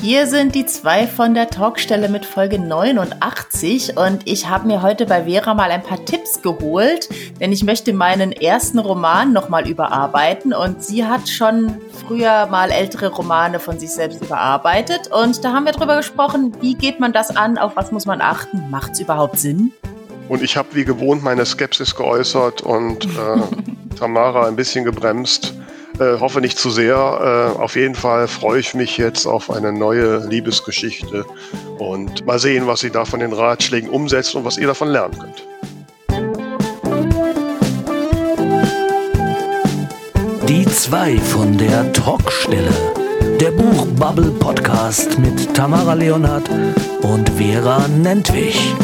Hier sind die zwei von der Talkstelle mit Folge 89 und ich habe mir heute bei Vera mal ein paar Tipps geholt, denn ich möchte meinen ersten Roman nochmal überarbeiten und sie hat schon früher mal ältere Romane von sich selbst überarbeitet und da haben wir drüber gesprochen, wie geht man das an, auf was muss man achten, macht es überhaupt Sinn? Und ich habe wie gewohnt meine Skepsis geäußert und äh, Tamara ein bisschen gebremst. Äh, hoffe nicht zu sehr. Äh, auf jeden Fall freue ich mich jetzt auf eine neue Liebesgeschichte und mal sehen, was sie da von den Ratschlägen umsetzt und was ihr davon lernen könnt. Die zwei von der Talkstelle. Der Buchbubble Podcast mit Tamara Leonhardt und Vera Nentwich.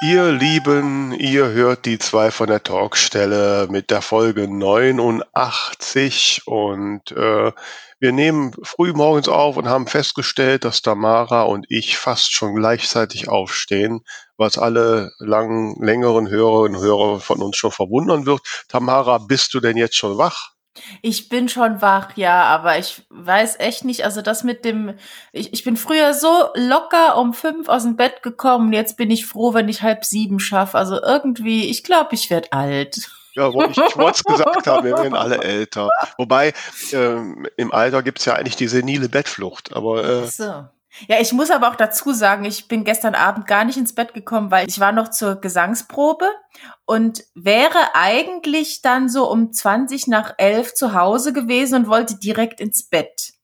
Ihr Lieben, ihr hört die zwei von der Talkstelle mit der Folge 89 und äh, wir nehmen früh morgens auf und haben festgestellt, dass Tamara und ich fast schon gleichzeitig aufstehen, was alle langen, längeren Hörerinnen und Hörer von uns schon verwundern wird. Tamara, bist du denn jetzt schon wach? Ich bin schon wach, ja, aber ich weiß echt nicht, also das mit dem, ich, ich bin früher so locker um fünf aus dem Bett gekommen, jetzt bin ich froh, wenn ich halb sieben schaffe. Also irgendwie, ich glaube, ich werde alt. Ja, ich, ich es gesagt haben, wir werden alle älter. Wobei, ähm, im Alter gibt es ja eigentlich die senile Bettflucht, aber äh, so. Ja, ich muss aber auch dazu sagen, ich bin gestern Abend gar nicht ins Bett gekommen, weil ich war noch zur Gesangsprobe und wäre eigentlich dann so um 20 nach 11 zu Hause gewesen und wollte direkt ins Bett.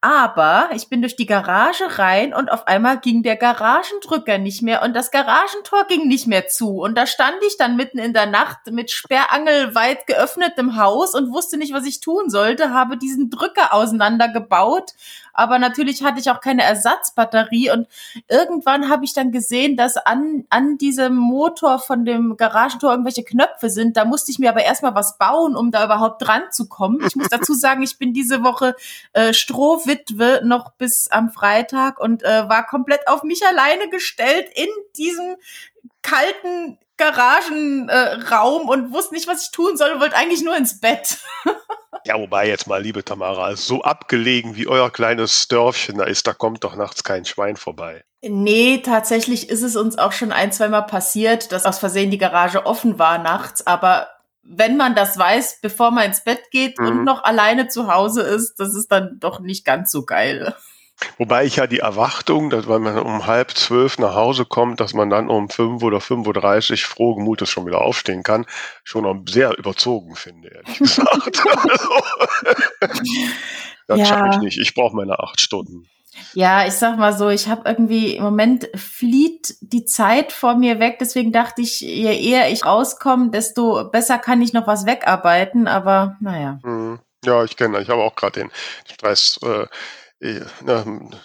Aber ich bin durch die Garage rein und auf einmal ging der Garagendrücker nicht mehr und das Garagentor ging nicht mehr zu. Und da stand ich dann mitten in der Nacht mit sperrangelweit geöffnetem Haus und wusste nicht, was ich tun sollte, habe diesen Drücker auseinandergebaut aber natürlich hatte ich auch keine Ersatzbatterie und irgendwann habe ich dann gesehen, dass an, an diesem Motor von dem Garagentor irgendwelche Knöpfe sind. Da musste ich mir aber erstmal was bauen, um da überhaupt dran zu kommen. Ich muss dazu sagen, ich bin diese Woche äh, Strohwitwe noch bis am Freitag und äh, war komplett auf mich alleine gestellt in diesem kalten Garagenraum äh, und wusste nicht, was ich tun soll und wollte eigentlich nur ins Bett. Ja, wobei jetzt mal, liebe Tamara, so abgelegen wie euer kleines Dörfchen da ist, da kommt doch nachts kein Schwein vorbei. Nee, tatsächlich ist es uns auch schon ein, zweimal passiert, dass aus Versehen die Garage offen war nachts, aber wenn man das weiß, bevor man ins Bett geht mhm. und noch alleine zu Hause ist, das ist dann doch nicht ganz so geil. Wobei ich ja die Erwartung, dass wenn man um halb zwölf nach Hause kommt, dass man dann um fünf oder fünf froh gemutes schon wieder aufstehen kann, schon sehr überzogen finde, ehrlich gesagt. das ja. schaffe ich nicht. Ich brauche meine acht Stunden. Ja, ich sag mal so, ich habe irgendwie im Moment flieht die Zeit vor mir weg, deswegen dachte ich, je eher ich rauskomme, desto besser kann ich noch was wegarbeiten, aber naja. Mhm. Ja, ich kenne, ich habe auch gerade den Stress. Äh, äh,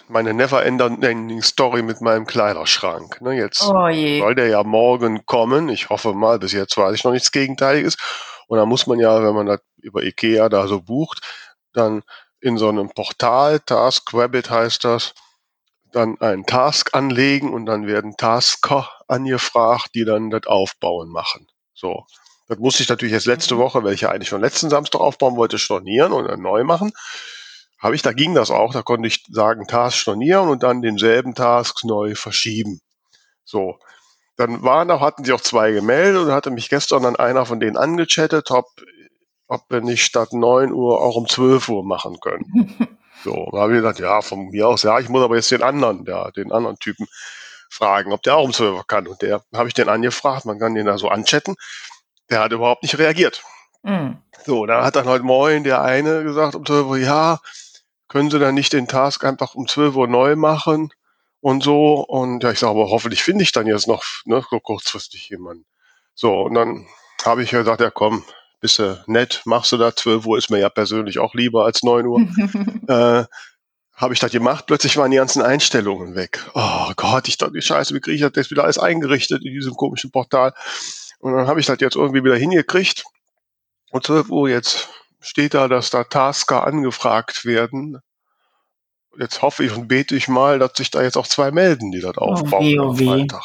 meine never-ending Story mit meinem Kleiderschrank. Ne, jetzt oh soll der ja morgen kommen. Ich hoffe mal, bis jetzt weiß ich noch nichts Gegenteiliges. Und da muss man ja, wenn man das über Ikea da so bucht, dann in so einem Portal, Task Rabbit heißt das, dann einen Task anlegen und dann werden Tasker angefragt, die dann das Aufbauen machen. So. Das musste ich natürlich jetzt letzte mhm. Woche, welche eigentlich schon letzten Samstag aufbauen wollte, stornieren und dann neu machen habe ich, da ging das auch, da konnte ich sagen, Task stornieren und dann denselben Task neu verschieben. So. Dann waren auch, hatten sie auch zwei gemeldet und hatte mich gestern dann einer von denen angechattet, ob, ob wir nicht statt 9 Uhr auch um 12 Uhr machen können. So, da habe ich gesagt, ja, von mir aus, ja, ich muss aber jetzt den anderen, ja, den anderen Typen fragen, ob der auch um 12 Uhr kann. Und der habe ich den angefragt, man kann den da so anchatten. Der hat überhaupt nicht reagiert. Mm. So, dann hat dann heute Morgen der eine gesagt um 12 Uhr, ja, können Sie dann nicht den Task einfach um 12 Uhr neu machen und so. Und ja, ich sage, aber hoffentlich finde ich dann jetzt noch ne, so kurzfristig jemanden. So, und dann habe ich gesagt, ja komm, bist du nett, machst du da 12 Uhr, ist mir ja persönlich auch lieber als 9 Uhr. äh, habe ich das gemacht, plötzlich waren die ganzen Einstellungen weg. Oh Gott, ich dachte, die Scheiße, wie kriege ich das jetzt wieder alles eingerichtet in diesem komischen Portal? Und dann habe ich das jetzt irgendwie wieder hingekriegt. Und 12 Uhr jetzt steht da, dass da Tasker angefragt werden. Jetzt hoffe ich und bete ich mal, dass sich da jetzt auch zwei melden, die das oh, aufbauen oh, am Freitag.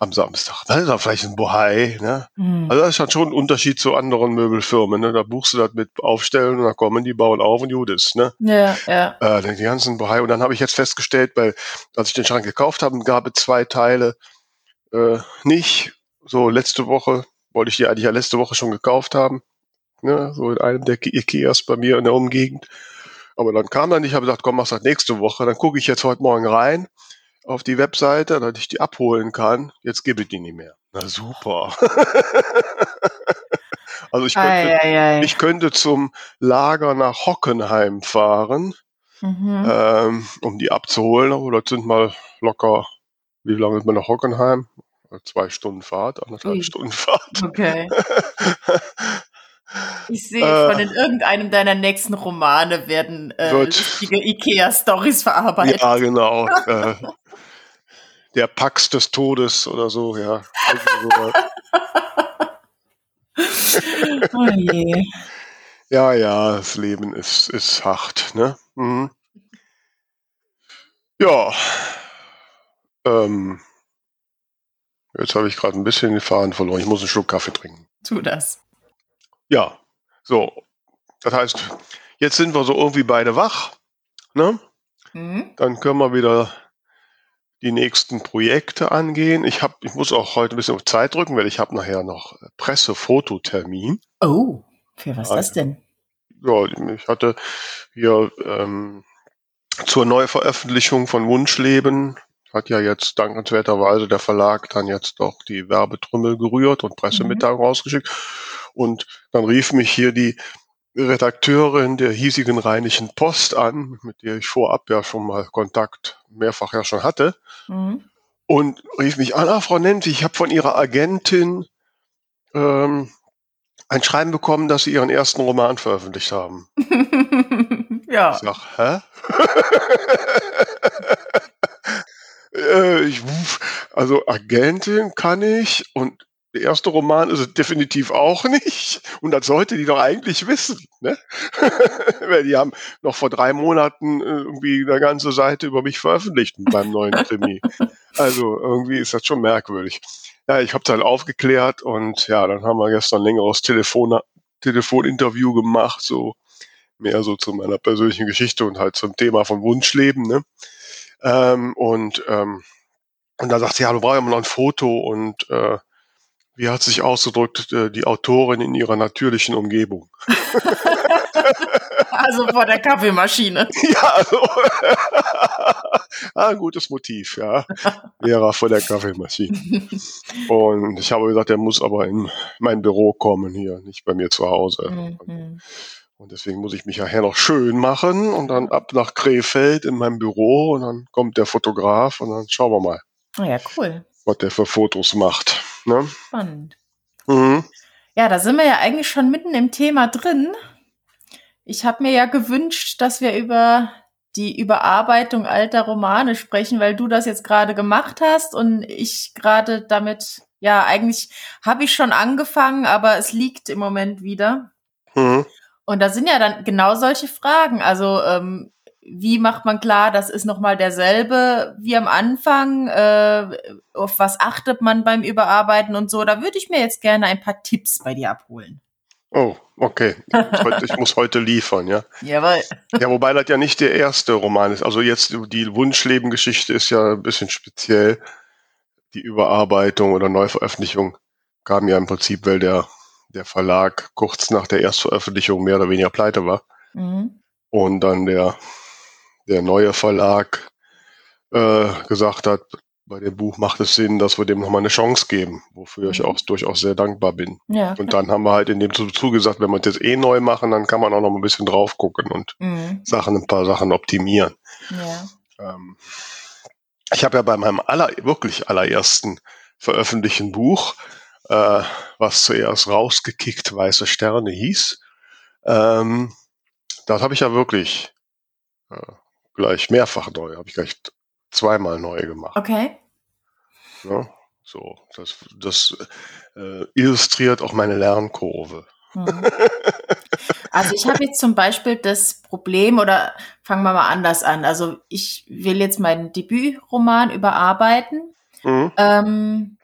am Samstag. Das ist doch vielleicht ein Bohai. Ne? Mhm. Also das ist schon ein Unterschied zu anderen Möbelfirmen. Ne? Da buchst du das mit Aufstellen und dann kommen die, bauen auf und gut ist. Ne? Ja, ja. Äh, die ganzen Bohai. Und dann habe ich jetzt festgestellt, weil als ich den Schrank gekauft habe, gab es zwei Teile äh, nicht. So letzte Woche wollte ich die eigentlich ja letzte Woche schon gekauft haben. Ne? So in einem der Ikeas bei mir in der Umgegend. Aber dann kam dann, ich habe gesagt, komm, mach's das nächste Woche. Dann gucke ich jetzt heute Morgen rein auf die Webseite, dass ich die abholen kann. Jetzt gebe ich die nicht mehr. Na super. also ich könnte, ei, ei, ei. ich könnte zum Lager nach Hockenheim fahren, mhm. ähm, um die abzuholen. Oder sind mal locker, wie lange ist man nach Hockenheim? Zwei Stunden Fahrt, anderthalb Ui. Stunden Fahrt. Okay. Ich sehe äh, schon, in irgendeinem deiner nächsten Romane werden äh, lustige Ikea-Stories verarbeitet. Ja, genau. äh, der Pax des Todes oder so, ja. oh je. Ja, ja, das Leben ist, ist hart, ne? Mhm. Ja. Ähm, jetzt habe ich gerade ein bisschen den Faden verloren. Ich muss einen Schluck Kaffee trinken. Tu das. Ja, so. Das heißt, jetzt sind wir so irgendwie beide wach. Ne? Mhm. Dann können wir wieder die nächsten Projekte angehen. Ich, hab, ich muss auch heute ein bisschen auf Zeit drücken, weil ich habe nachher noch Pressefototermin. Oh, für was ist das denn? Ja, ich hatte hier ähm, zur Neuveröffentlichung von Wunschleben hat ja jetzt dankenswerterweise der Verlag dann jetzt doch die Werbetrümmel gerührt und Pressemitteilung mhm. rausgeschickt. Und dann rief mich hier die Redakteurin der hiesigen Rheinischen Post an, mit der ich vorab ja schon mal Kontakt mehrfach ja schon hatte. Mhm. Und rief mich an, ah, Frau Nente, ich habe von Ihrer Agentin ähm, ein Schreiben bekommen, dass Sie Ihren ersten Roman veröffentlicht haben. ja. Ich sag, hä? äh, ich, also Agentin kann ich und der erste Roman ist es definitiv auch nicht. Und das sollte die doch eigentlich wissen. Ne? Weil die haben noch vor drei Monaten äh, irgendwie eine ganze Seite über mich veröffentlicht beim neuen Krimi. also irgendwie ist das schon merkwürdig. Ja, ich habe es halt aufgeklärt und ja, dann haben wir gestern ein längeres Telefon Telefoninterview gemacht, so mehr so zu meiner persönlichen Geschichte und halt zum Thema von Wunschleben. Ne? Ähm, und ähm, und da sagt sie, ja, du brauchst ja mal noch ein Foto und äh, wie hat sich ausgedrückt, äh, die Autorin in ihrer natürlichen Umgebung? also vor der Kaffeemaschine. Ja, also, ein gutes Motiv, ja. Lehrer vor der Kaffeemaschine. Und ich habe gesagt, er muss aber in mein Büro kommen hier, nicht bei mir zu Hause. Mhm. Und deswegen muss ich mich nachher noch schön machen und dann ab nach Krefeld in meinem Büro und dann kommt der Fotograf und dann schauen wir mal. Oh ja, cool. Was der für Fotos macht. Ne? Spannend. Mhm. Ja, da sind wir ja eigentlich schon mitten im Thema drin. Ich habe mir ja gewünscht, dass wir über die Überarbeitung alter Romane sprechen, weil du das jetzt gerade gemacht hast und ich gerade damit, ja, eigentlich habe ich schon angefangen, aber es liegt im Moment wieder. Mhm. Und da sind ja dann genau solche Fragen. Also ähm, wie macht man klar, das ist nochmal derselbe wie am Anfang? Äh, auf was achtet man beim Überarbeiten und so? Da würde ich mir jetzt gerne ein paar Tipps bei dir abholen. Oh, okay. Ich muss heute liefern, ja. Jawohl. Ja, wobei das ja nicht der erste Roman ist. Also jetzt die Wunschleben-Geschichte ist ja ein bisschen speziell. Die Überarbeitung oder Neuveröffentlichung kam ja im Prinzip, weil der, der Verlag kurz nach der Erstveröffentlichung mehr oder weniger pleite war. Mhm. Und dann der der neue Verlag äh, gesagt hat, bei dem Buch macht es Sinn, dass wir dem nochmal eine Chance geben, wofür mhm. ich auch durchaus sehr dankbar bin. Ja, und dann haben wir halt in dem zugesagt, wenn wir das eh neu machen, dann kann man auch noch ein bisschen drauf gucken und mhm. Sachen, ein paar Sachen optimieren. Ja. Ähm, ich habe ja bei meinem aller, wirklich allerersten veröffentlichten Buch, äh, was zuerst rausgekickt Weiße Sterne hieß, ähm, das habe ich ja wirklich äh, gleich mehrfach neu, habe ich gleich zweimal neu gemacht. Okay. Ja, so, das, das äh, illustriert auch meine Lernkurve. Hm. Also ich habe jetzt zum Beispiel das Problem, oder fangen wir mal anders an. Also ich will jetzt meinen Debütroman überarbeiten. Mhm. Ähm,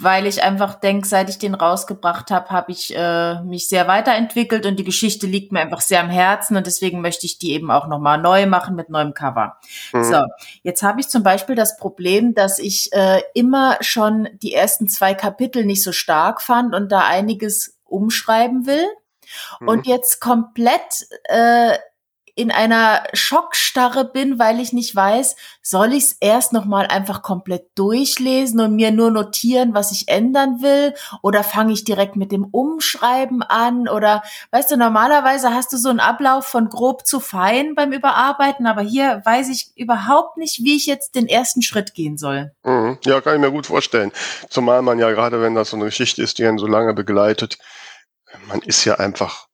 weil ich einfach denke, seit ich den rausgebracht habe, habe ich äh, mich sehr weiterentwickelt und die Geschichte liegt mir einfach sehr am Herzen und deswegen möchte ich die eben auch nochmal neu machen mit neuem Cover. Mhm. So, jetzt habe ich zum Beispiel das Problem, dass ich äh, immer schon die ersten zwei Kapitel nicht so stark fand und da einiges umschreiben will. Mhm. Und jetzt komplett äh, in einer Schockstarre bin, weil ich nicht weiß, soll ich es erst noch mal einfach komplett durchlesen und mir nur notieren, was ich ändern will oder fange ich direkt mit dem Umschreiben an oder weißt du, normalerweise hast du so einen Ablauf von grob zu fein beim Überarbeiten, aber hier weiß ich überhaupt nicht, wie ich jetzt den ersten Schritt gehen soll. Mhm. Ja, kann ich mir gut vorstellen. Zumal man ja gerade, wenn das so eine Geschichte ist, die einen so lange begleitet, man ist ja einfach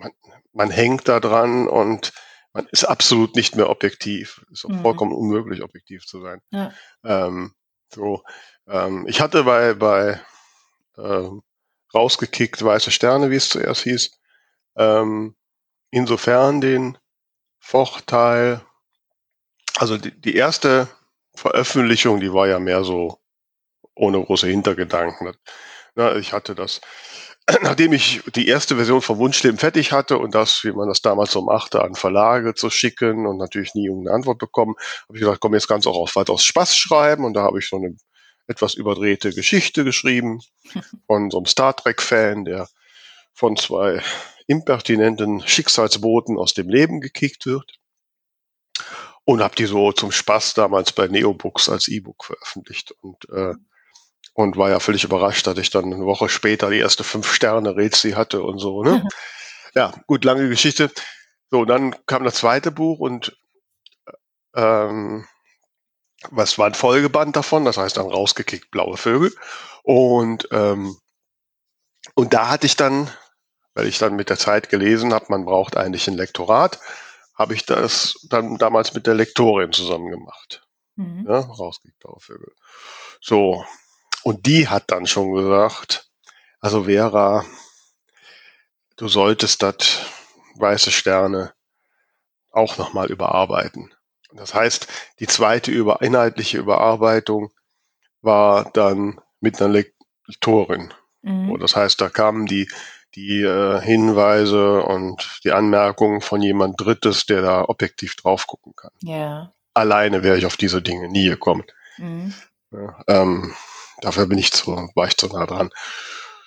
man hängt da dran und man ist absolut nicht mehr objektiv. Ist auch mhm. vollkommen unmöglich, objektiv zu sein. Ja. Ähm, so, ähm, ich hatte bei, bei ähm, rausgekickt weiße Sterne, wie es zuerst hieß, ähm, insofern den Vorteil, also die, die erste Veröffentlichung, die war ja mehr so ohne große Hintergedanken. Na, ich hatte das nachdem ich die erste Version von Wunschleben fertig hatte und das, wie man das damals so machte, an Verlage zu schicken und natürlich nie irgendeine Antwort bekommen, habe ich gesagt, komm, jetzt ganz auch auf weitaus Spaß schreiben. Und da habe ich so eine etwas überdrehte Geschichte geschrieben von so einem Star Trek-Fan, der von zwei impertinenten Schicksalsboten aus dem Leben gekickt wird. Und habe die so zum Spaß damals bei Neobooks als E-Book veröffentlicht. Und äh, und war ja völlig überrascht, dass ich dann eine Woche später die erste fünf Sterne Rätsel hatte und so. Ne? ja, gut, lange Geschichte. So, dann kam das zweite Buch und ähm, was war ein Folgeband davon, das heißt dann rausgekickt blaue Vögel. Und ähm, und da hatte ich dann, weil ich dann mit der Zeit gelesen habe, man braucht eigentlich ein Lektorat, habe ich das dann damals mit der Lektorin zusammen gemacht. Mhm. Ja, rausgekickt blaue Vögel. So, und die hat dann schon gesagt, also Vera, du solltest das weiße Sterne auch nochmal überarbeiten. Das heißt, die zweite über, inhaltliche Überarbeitung war dann mit einer Lektorin. Mhm. Das heißt, da kamen die, die äh, Hinweise und die Anmerkungen von jemand Drittes, der da objektiv drauf gucken kann. Ja. Alleine wäre ich auf diese Dinge nie gekommen. Mhm. Ja, ähm, Dafür bin ich zu, war ich zu nah dran.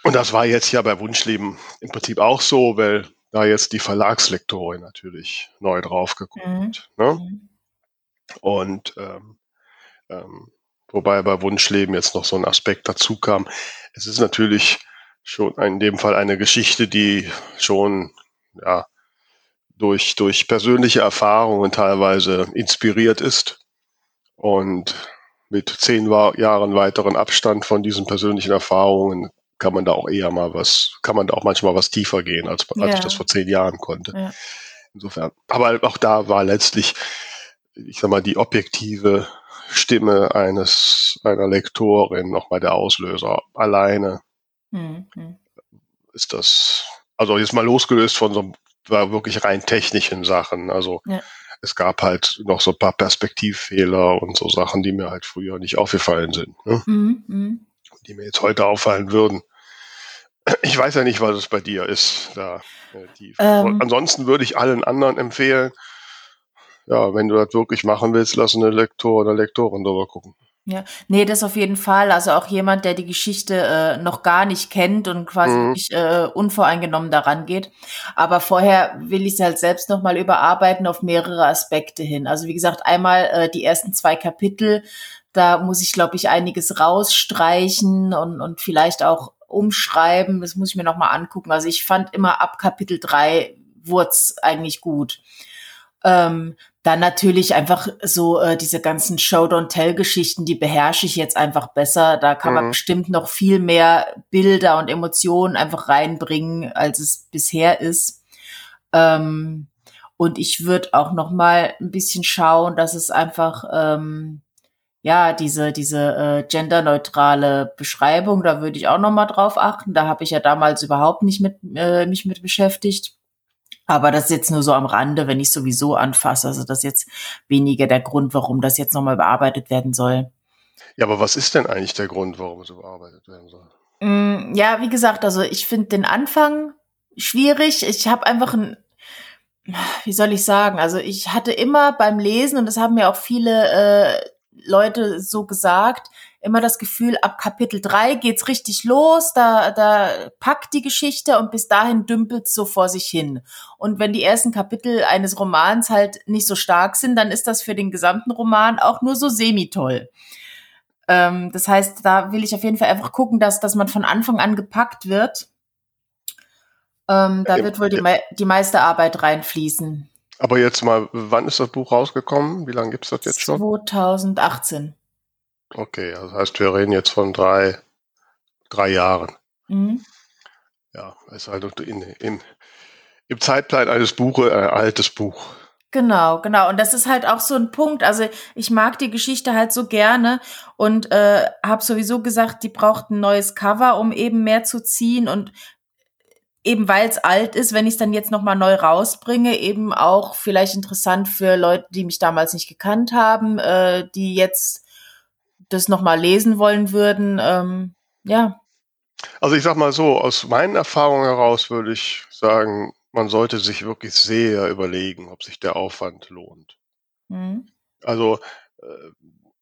Und das war jetzt ja bei Wunschleben im Prinzip auch so, weil da jetzt die Verlagslektorin natürlich neu drauf geguckt mhm. ne? Mhm. Und ähm, ähm, wobei bei Wunschleben jetzt noch so ein Aspekt dazu kam. Es ist natürlich schon in dem Fall eine Geschichte, die schon ja durch durch persönliche Erfahrungen teilweise inspiriert ist und mit zehn Jahren weiteren Abstand von diesen persönlichen Erfahrungen kann man da auch eher mal was, kann man da auch manchmal was tiefer gehen, als, als ja. ich das vor zehn Jahren konnte. Ja. Insofern. Aber auch da war letztlich, ich sag mal, die objektive Stimme eines, einer Lektorin nochmal der Auslöser. Alleine mhm. ist das, also jetzt mal losgelöst von so war wirklich rein technischen Sachen. Also ja es gab halt noch so ein paar Perspektivfehler und so Sachen, die mir halt früher nicht aufgefallen sind. Ne? Mhm, mh. Die mir jetzt heute auffallen würden. Ich weiß ja nicht, was es bei dir ist. Da, äh, die, ähm, ansonsten würde ich allen anderen empfehlen, ja, wenn du das wirklich machen willst, lass eine Lektor oder Lektorin drüber gucken. Ja, nee, das auf jeden Fall. Also auch jemand, der die Geschichte äh, noch gar nicht kennt und quasi mhm. nicht, äh, unvoreingenommen daran geht. Aber vorher will ich es halt selbst nochmal überarbeiten auf mehrere Aspekte hin. Also wie gesagt, einmal äh, die ersten zwei Kapitel, da muss ich, glaube ich, einiges rausstreichen und, und vielleicht auch umschreiben. Das muss ich mir nochmal angucken. Also ich fand immer ab Kapitel drei Wurz eigentlich gut. Ähm, dann natürlich einfach so äh, diese ganzen Show-Don't-Tell-Geschichten, die beherrsche ich jetzt einfach besser. Da kann mhm. man bestimmt noch viel mehr Bilder und Emotionen einfach reinbringen, als es bisher ist. Ähm, und ich würde auch noch mal ein bisschen schauen, dass es einfach ähm, ja diese diese äh, genderneutrale Beschreibung, da würde ich auch noch mal drauf achten. Da habe ich ja damals überhaupt nicht mit äh, mich mit beschäftigt. Aber das ist jetzt nur so am Rande, wenn ich sowieso anfasse. Also das ist jetzt weniger der Grund, warum das jetzt nochmal bearbeitet werden soll. Ja, aber was ist denn eigentlich der Grund, warum es überarbeitet werden soll? Mm, ja, wie gesagt, also ich finde den Anfang schwierig. Ich habe einfach ein, wie soll ich sagen, also ich hatte immer beim Lesen, und das haben mir auch viele äh, Leute so gesagt, immer das Gefühl, ab Kapitel 3 geht's richtig los, da, da packt die Geschichte und bis dahin dümpelt's so vor sich hin. Und wenn die ersten Kapitel eines Romans halt nicht so stark sind, dann ist das für den gesamten Roman auch nur so semi-toll. Ähm, das heißt, da will ich auf jeden Fall einfach gucken, dass, dass man von Anfang an gepackt wird. Ähm, da wird wohl die, die meiste Arbeit reinfließen. Aber jetzt mal, wann ist das Buch rausgekommen? Wie lange gibt es das jetzt schon? 2018. Okay, also das heißt, wir reden jetzt von drei, drei Jahren. Mhm. Ja, ist halt in, in, im Zeitplan eines Buches ein altes Buch. Genau, genau. Und das ist halt auch so ein Punkt. Also ich mag die Geschichte halt so gerne und äh, habe sowieso gesagt, die braucht ein neues Cover, um eben mehr zu ziehen und eben weil es alt ist, wenn ich es dann jetzt nochmal neu rausbringe, eben auch vielleicht interessant für Leute, die mich damals nicht gekannt haben, äh, die jetzt das nochmal lesen wollen würden. Ähm, ja. Also ich sag mal so, aus meinen Erfahrungen heraus würde ich sagen, man sollte sich wirklich sehr überlegen, ob sich der Aufwand lohnt. Mhm. Also äh,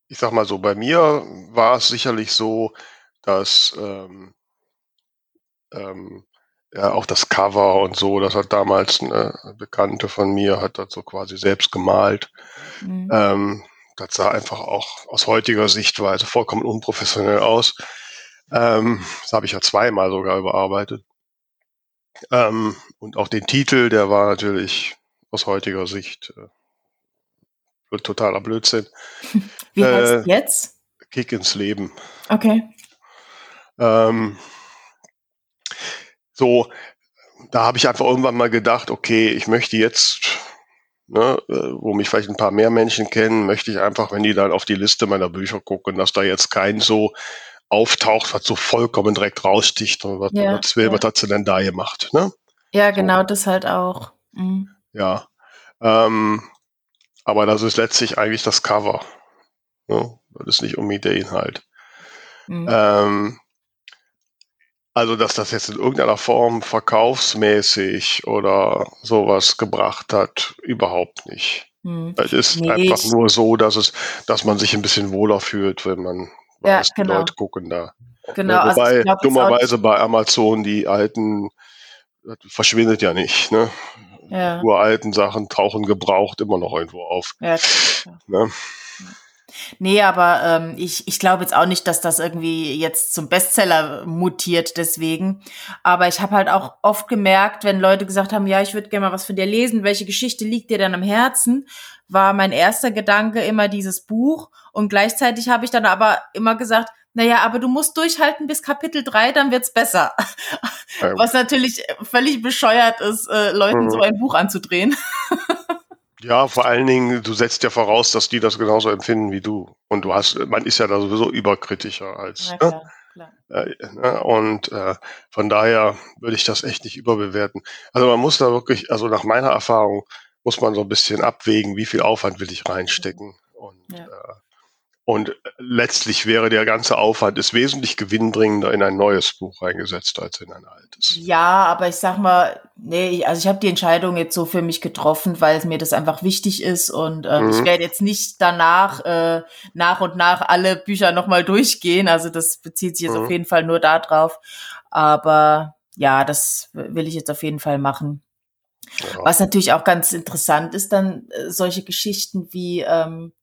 ich sag mal so, bei mir war es sicherlich so, dass ähm, ähm, ja, auch das Cover und so, das hat damals eine Bekannte von mir, hat das so quasi selbst gemalt. Mhm. Ähm, das sah einfach auch aus heutiger Sichtweise vollkommen unprofessionell aus. Ähm, das habe ich ja zweimal sogar überarbeitet. Ähm, und auch den Titel, der war natürlich aus heutiger Sicht äh, totaler Blödsinn. Wie heißt äh, jetzt? Kick ins Leben. Okay. Ähm, so, da habe ich einfach irgendwann mal gedacht, okay, ich möchte jetzt, ne, äh, wo mich vielleicht ein paar mehr Menschen kennen, möchte ich einfach, wenn die dann auf die Liste meiner Bücher gucken, dass da jetzt kein so auftaucht, was so vollkommen direkt raussticht und was, ja, was, will, ja. was hat sie denn da gemacht, ne? Ja, genau, so. das halt auch. Mhm. Ja. Ähm, aber das ist letztlich eigentlich das Cover. Ne? Das ist nicht unbedingt der Inhalt. Mhm. Ähm, also, dass das jetzt in irgendeiner Form verkaufsmäßig oder sowas gebracht hat, überhaupt nicht. Hm. Es ist nee, einfach nur so, dass es, dass man sich ein bisschen wohler fühlt, wenn man ja, weiß, genau. Leute gucken da. Genau. Ja, wobei also glaub, dummerweise bei Amazon die alten verschwindet ja nicht. Ne? Ja. Uralten Sachen tauchen gebraucht immer noch irgendwo auf. Ja, klar. Ne? Nee, aber ähm, ich, ich glaube jetzt auch nicht, dass das irgendwie jetzt zum Bestseller mutiert deswegen. Aber ich habe halt auch oft gemerkt, wenn Leute gesagt haben, ja, ich würde gerne mal was von dir lesen, welche Geschichte liegt dir dann am Herzen, war mein erster Gedanke immer dieses Buch. Und gleichzeitig habe ich dann aber immer gesagt, naja, aber du musst durchhalten bis Kapitel 3, dann wird's besser. Was natürlich völlig bescheuert ist, äh, Leuten mhm. so ein Buch anzudrehen. Ja, vor allen Dingen, du setzt ja voraus, dass die das genauso empfinden wie du. Und du hast, man ist ja da sowieso überkritischer als. Ja, ne? klar, ne? Äh, und äh, von daher würde ich das echt nicht überbewerten. Also man muss da wirklich, also nach meiner Erfahrung, muss man so ein bisschen abwägen, wie viel Aufwand will ich reinstecken. Und ja. äh, und letztlich wäre der ganze Aufwand ist wesentlich gewinnbringender in ein neues Buch eingesetzt als in ein altes. Ja, aber ich sag mal, nee, also ich habe die Entscheidung jetzt so für mich getroffen, weil mir das einfach wichtig ist und äh, mhm. ich werde jetzt nicht danach äh, nach und nach alle Bücher nochmal durchgehen. Also das bezieht sich jetzt mhm. auf jeden Fall nur darauf. Aber ja, das will ich jetzt auf jeden Fall machen. Ja. Was natürlich auch ganz interessant ist, dann äh, solche Geschichten wie ähm,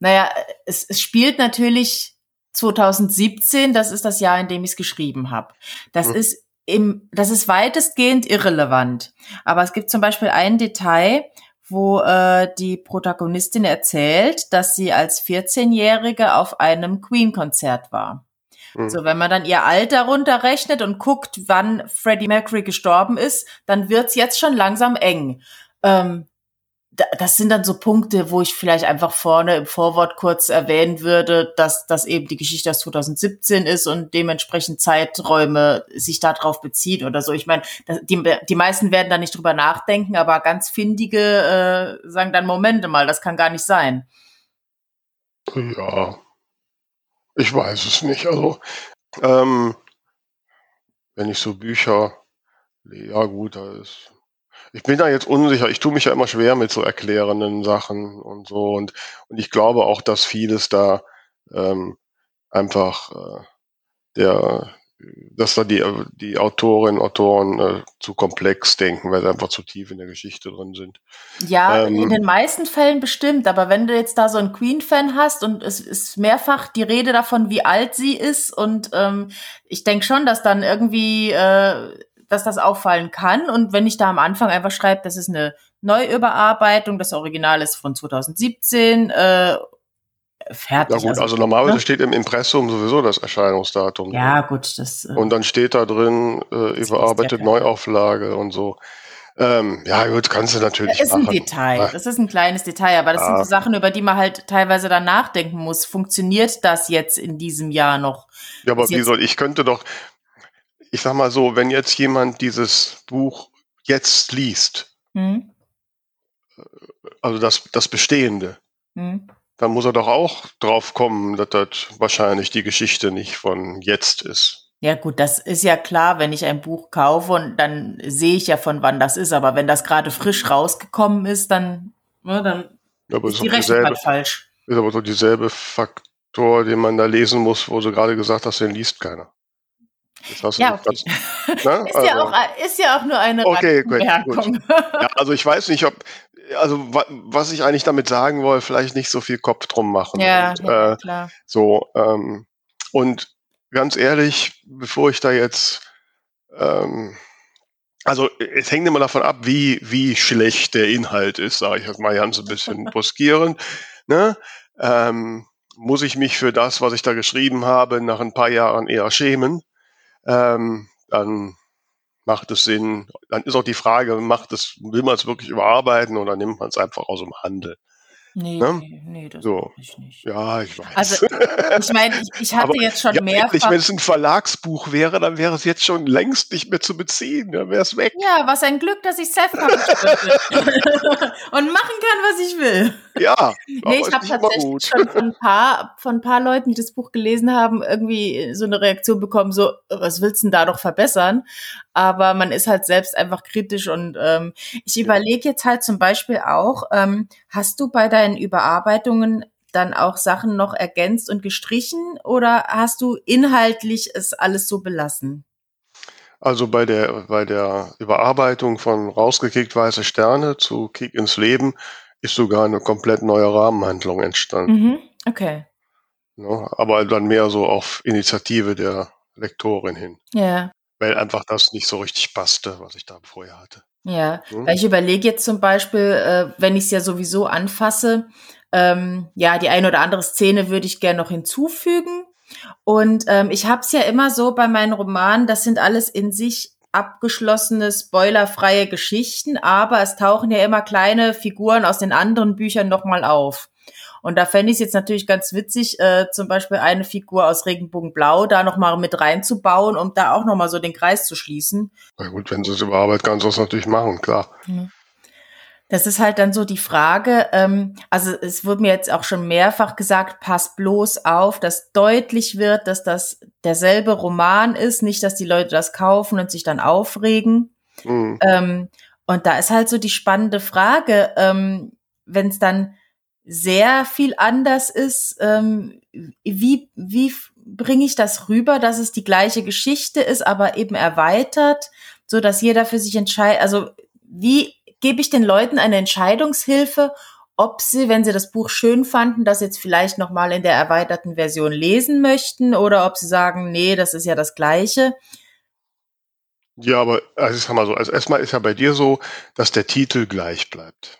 naja, es, es spielt natürlich 2017, das ist das Jahr, in dem ich es geschrieben habe. Das mhm. ist im, das ist weitestgehend irrelevant. Aber es gibt zum Beispiel ein Detail, wo äh, die Protagonistin erzählt, dass sie als 14-Jährige auf einem Queen-Konzert war. Mhm. So, wenn man dann ihr Alter runterrechnet und guckt, wann Freddie Mercury gestorben ist, dann wird's jetzt schon langsam eng. Ähm, das sind dann so Punkte, wo ich vielleicht einfach vorne im Vorwort kurz erwähnen würde, dass das eben die Geschichte aus 2017 ist und dementsprechend Zeiträume sich darauf bezieht oder so. Ich meine, die, die meisten werden da nicht drüber nachdenken, aber ganz findige äh, sagen dann, Momente mal, das kann gar nicht sein. Ja. Ich weiß es nicht. Also, ähm, wenn ich so Bücher, ja gut, da ist ich bin da jetzt unsicher. Ich tue mich ja immer schwer mit so erklärenden Sachen und so. Und, und ich glaube auch, dass vieles da ähm, einfach äh, der, dass da die, die Autorinnen und Autoren äh, zu komplex denken, weil sie einfach zu tief in der Geschichte drin sind. Ja, ähm, in den meisten Fällen bestimmt. Aber wenn du jetzt da so einen Queen-Fan hast und es ist mehrfach die Rede davon, wie alt sie ist und ähm, ich denke schon, dass dann irgendwie äh, dass das auffallen kann. Und wenn ich da am Anfang einfach schreibe, das ist eine Neuüberarbeitung, das Original ist von 2017, äh, fertig. Ja gut, also, also normalerweise ne? steht im Impressum sowieso das Erscheinungsdatum. Ja drin. gut, das. Äh, und dann steht da drin äh, überarbeitet Neuauflage und so. Ähm, ja, gut, kannst du natürlich. Das ist machen. ein Detail. Das ist ein kleines Detail, aber das ja. sind so Sachen, über die man halt teilweise dann nachdenken muss. Funktioniert das jetzt in diesem Jahr noch? Ja, aber wie soll ich könnte doch, ich sag mal so, wenn jetzt jemand dieses Buch jetzt liest, mhm. also das, das Bestehende, mhm. dann muss er doch auch drauf kommen, dass das wahrscheinlich die Geschichte nicht von jetzt ist. Ja gut, das ist ja klar, wenn ich ein Buch kaufe und dann sehe ich ja von wann das ist, aber wenn das gerade frisch rausgekommen ist, dann, ne, dann ja, ist, die Rechnung halt falsch. Ist aber so dieselbe Faktor, den man da lesen muss, wo du gerade gesagt hast, den liest keiner ja, okay. ganz, ne? ist, also, ja auch, ist ja auch nur eine okay, gut, gut. Ja, also ich weiß nicht, ob, also was ich eigentlich damit sagen wollte, vielleicht nicht so viel Kopf drum machen. Ja, und, ja äh, klar. So, ähm, und ganz ehrlich, bevor ich da jetzt, ähm, also es hängt immer davon ab, wie, wie schlecht der Inhalt ist, sage ich jetzt mal ganz ein bisschen bruskierend. Ne? Ähm, muss ich mich für das, was ich da geschrieben habe, nach ein paar Jahren eher schämen? Ähm, dann macht es Sinn. Dann ist auch die Frage, macht es, will man es wirklich überarbeiten oder nimmt man es einfach aus dem Handel? Nee, ne? nee, das so. ich nicht. Ja, ich weiß. Also, ich meine, ich, ich hatte Aber jetzt schon ja, mehrfach... Wenn es ein Verlagsbuch wäre, dann wäre es jetzt schon längst nicht mehr zu beziehen. Dann wäre es weg. Ja, was ein Glück, dass ich self und machen kann, was ich will. Ja, nee, ich habe tatsächlich schon von ein, paar, von ein paar Leuten, die das Buch gelesen haben, irgendwie so eine Reaktion bekommen, so, was willst du denn da doch verbessern? Aber man ist halt selbst einfach kritisch und ähm, ich überlege jetzt halt zum Beispiel auch, ähm, hast du bei deinen Überarbeitungen dann auch Sachen noch ergänzt und gestrichen oder hast du inhaltlich es alles so belassen? Also bei der, bei der Überarbeitung von Rausgekickt Weiße Sterne zu Kick ins Leben ist sogar eine komplett neue Rahmenhandlung entstanden. Mhm, okay. Ja, aber dann mehr so auf Initiative der Lektorin hin. Ja. Weil einfach das nicht so richtig passte, was ich da vorher hatte. Ja, hm? ich überlege jetzt zum Beispiel, äh, wenn ich es ja sowieso anfasse, ähm, ja, die eine oder andere Szene würde ich gerne noch hinzufügen. Und ähm, ich habe es ja immer so bei meinen Romanen, das sind alles in sich abgeschlossene, spoilerfreie Geschichten, aber es tauchen ja immer kleine Figuren aus den anderen Büchern nochmal auf. Und da fände ich es jetzt natürlich ganz witzig, äh, zum Beispiel eine Figur aus Regenbogenblau da nochmal mit reinzubauen, um da auch nochmal so den Kreis zu schließen. Na gut, wenn sie es überarbeitet, kannst du es natürlich machen, klar. Mhm. Das ist halt dann so die Frage, ähm, also es wurde mir jetzt auch schon mehrfach gesagt, pass bloß auf, dass deutlich wird, dass das derselbe Roman ist, nicht, dass die Leute das kaufen und sich dann aufregen. Mhm. Ähm, und da ist halt so die spannende Frage, ähm, wenn es dann sehr viel anders ist, ähm, wie, wie bringe ich das rüber, dass es die gleiche Geschichte ist, aber eben erweitert, so dass jeder für sich entscheidet, also wie gebe ich den Leuten eine Entscheidungshilfe, ob sie, wenn sie das Buch schön fanden, das jetzt vielleicht nochmal in der erweiterten Version lesen möchten oder ob sie sagen, nee, das ist ja das Gleiche. Ja, aber also ich sag mal so, also erstmal ist ja bei dir so, dass der Titel gleich bleibt.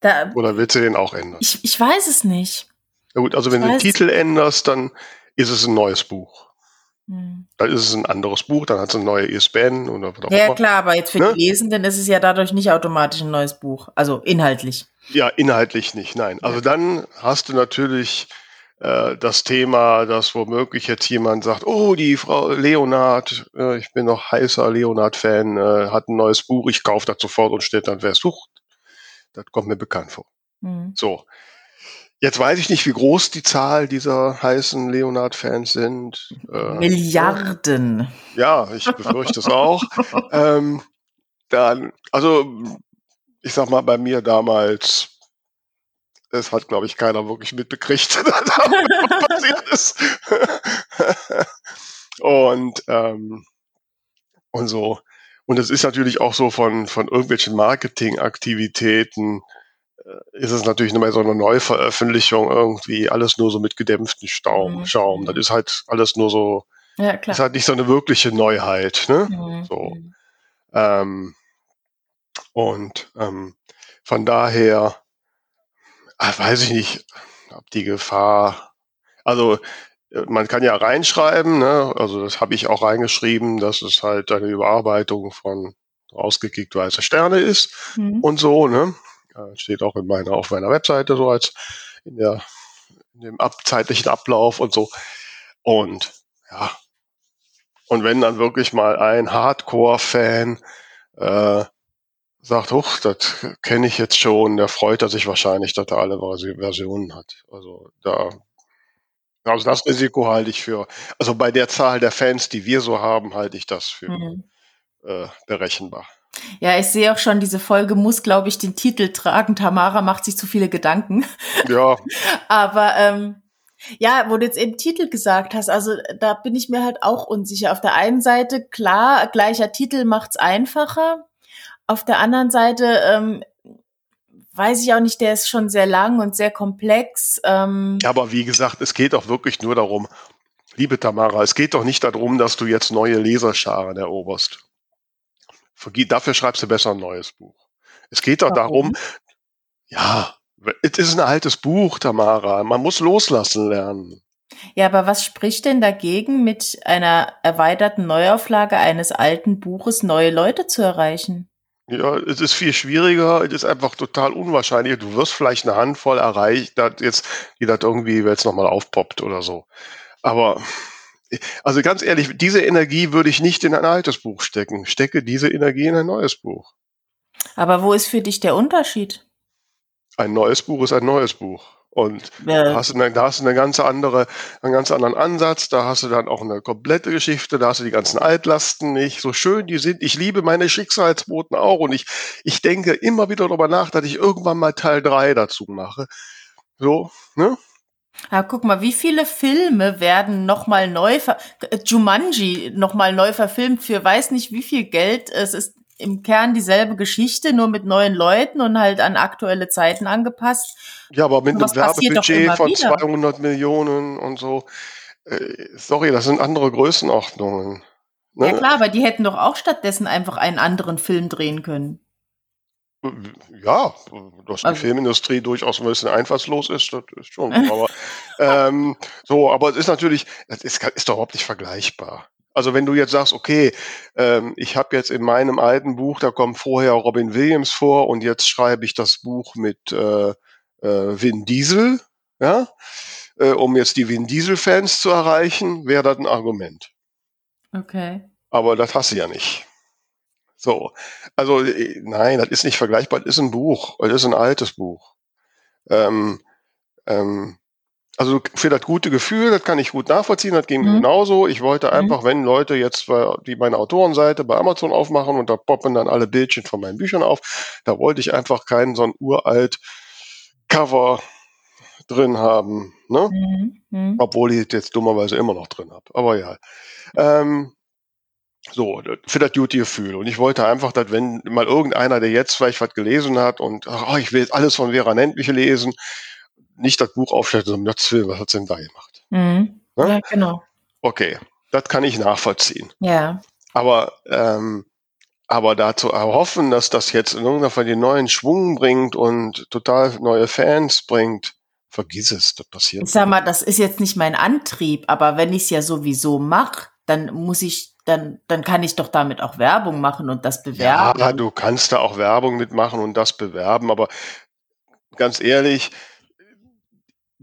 Da, oder willst du den auch ändern? Ich, ich weiß es nicht. Ja gut, also wenn ich du den Titel änderst, dann ist es ein neues Buch. Hm. Dann ist es ein anderes Buch, dann hat es eine neue ISBN oder was auch Ja, immer. klar, aber jetzt für ne? die Lesenden ist es ja dadurch nicht automatisch ein neues Buch. Also inhaltlich. Ja, inhaltlich nicht, nein. Also ja. dann hast du natürlich äh, das Thema, dass womöglich jetzt jemand sagt, oh, die Frau Leonard, äh, ich bin noch heißer Leonard-Fan, äh, hat ein neues Buch, ich kaufe das sofort und steht dann, wer sucht. Das kommt mir bekannt vor. Mhm. So. Jetzt weiß ich nicht, wie groß die Zahl dieser heißen Leonard-Fans sind. Äh, Milliarden. Ja, ich befürchte es auch. ähm, dann, also ich sag mal, bei mir damals, es hat, glaube ich, keiner wirklich mitbekriegt, was passiert ist. und, ähm, und so. Und es ist natürlich auch so von, von irgendwelchen Marketingaktivitäten, äh, ist es natürlich nicht mehr so eine Neuveröffentlichung irgendwie, alles nur so mit gedämpftem Staum, mhm. Schaum. Das ist halt alles nur so, ja, klar. ist halt nicht so eine wirkliche Neuheit, ne? Mhm. So. Mhm. Ähm, und ähm, von daher ach, weiß ich nicht, ob die Gefahr, also man kann ja reinschreiben, ne? also das habe ich auch reingeschrieben, dass es halt eine Überarbeitung von rausgekickt weiße Sterne ist mhm. und so, ne? steht auch in meiner, auf meiner Webseite so als in der in dem ab, zeitlichen Ablauf und so. Und ja, und wenn dann wirklich mal ein Hardcore-Fan äh, sagt, huch, das kenne ich jetzt schon, der freut er sich wahrscheinlich, dass er alle Versionen hat. Also da, also das Risiko halte ich für, also bei der Zahl der Fans, die wir so haben, halte ich das für mhm. äh, berechenbar. Ja, ich sehe auch schon, diese Folge muss, glaube ich, den Titel tragen. Tamara macht sich zu viele Gedanken. Ja. Aber ähm, ja, wo du jetzt eben Titel gesagt hast, also da bin ich mir halt auch unsicher. Auf der einen Seite, klar, gleicher Titel macht's einfacher. Auf der anderen Seite ähm, weiß ich auch nicht, der ist schon sehr lang und sehr komplex. Ähm. Ja, aber wie gesagt, es geht doch wirklich nur darum, liebe Tamara, es geht doch nicht darum, dass du jetzt neue Leserscharen eroberst. Dafür schreibst du besser ein neues Buch. Es geht doch Warum? darum, ja, es ist ein altes Buch, Tamara. Man muss loslassen lernen. Ja, aber was spricht denn dagegen, mit einer erweiterten Neuauflage eines alten Buches neue Leute zu erreichen? Ja, es ist viel schwieriger, es ist einfach total unwahrscheinlich. Du wirst vielleicht eine Handvoll erreicht, jetzt, die das irgendwie jetzt nochmal aufpoppt oder so. Aber, also ganz ehrlich, diese Energie würde ich nicht in ein altes Buch stecken. Stecke diese Energie in ein neues Buch. Aber wo ist für dich der Unterschied? Ein neues Buch ist ein neues Buch. Und ja. da, hast du eine, da hast du eine ganz andere, einen ganz anderen Ansatz, da hast du dann auch eine komplette Geschichte, da hast du die ganzen Altlasten nicht, so schön die sind. Ich liebe meine Schicksalsboten auch und ich, ich denke immer wieder darüber nach, dass ich irgendwann mal Teil 3 dazu mache. So, ne? Ja, guck mal, wie viele Filme werden nochmal neu, ver Jumanji nochmal neu verfilmt für weiß nicht wie viel Geld. Es ist im Kern dieselbe Geschichte, nur mit neuen Leuten und halt an aktuelle Zeiten angepasst. Ja, aber mit einem Werbebudget von wieder. 200 Millionen und so. Äh, sorry, das sind andere Größenordnungen. Ne? Ja klar, aber die hätten doch auch stattdessen einfach einen anderen Film drehen können. Ja, dass die also. Filmindustrie durchaus ein bisschen einfallslos ist, das ist schon. aber ähm, so, aber es ist natürlich, es ist, ist doch überhaupt nicht vergleichbar. Also wenn du jetzt sagst, okay, ähm, ich habe jetzt in meinem alten Buch, da kommt vorher Robin Williams vor und jetzt schreibe ich das Buch mit äh, äh, Vin Diesel, ja, äh, um jetzt die Vin Diesel-Fans zu erreichen, wäre das ein Argument. Okay. Aber das hast du ja nicht. So, also äh, nein, das ist nicht vergleichbar. Das ist ein Buch, das ist ein altes Buch. Ähm, ähm, also für das gute Gefühl, das kann ich gut nachvollziehen, das ging mhm. genauso. Ich wollte mhm. einfach, mhm. wenn Leute jetzt die meine Autorenseite bei Amazon aufmachen und da poppen dann alle Bildchen von meinen Büchern auf, da wollte ich einfach keinen so ein uralt Cover drin haben, ne? Mhm. mhm. Obwohl ich jetzt dummerweise immer noch drin habe. Aber ja. Ähm, so, für das Duty-Gefühl. Und ich wollte einfach, dass wenn mal irgendeiner, der jetzt vielleicht was gelesen hat und oh, ich will jetzt alles von Vera Nentliche lesen, nicht das Buch sondern Gottes Willen, was hat denn da gemacht? Mhm. Ne? Ja, genau. Okay, das kann ich nachvollziehen. Ja. Aber, ähm, aber dazu erhoffen, dass das jetzt in irgendeiner Fall den neuen Schwung bringt und total neue Fans bringt, vergiss es, das passiert. Ich sag mal, das ist jetzt nicht mein Antrieb, aber wenn ich es ja sowieso mache, dann muss ich, dann, dann kann ich doch damit auch Werbung machen und das bewerben. Ja, du kannst da auch Werbung mitmachen und das bewerben, aber ganz ehrlich,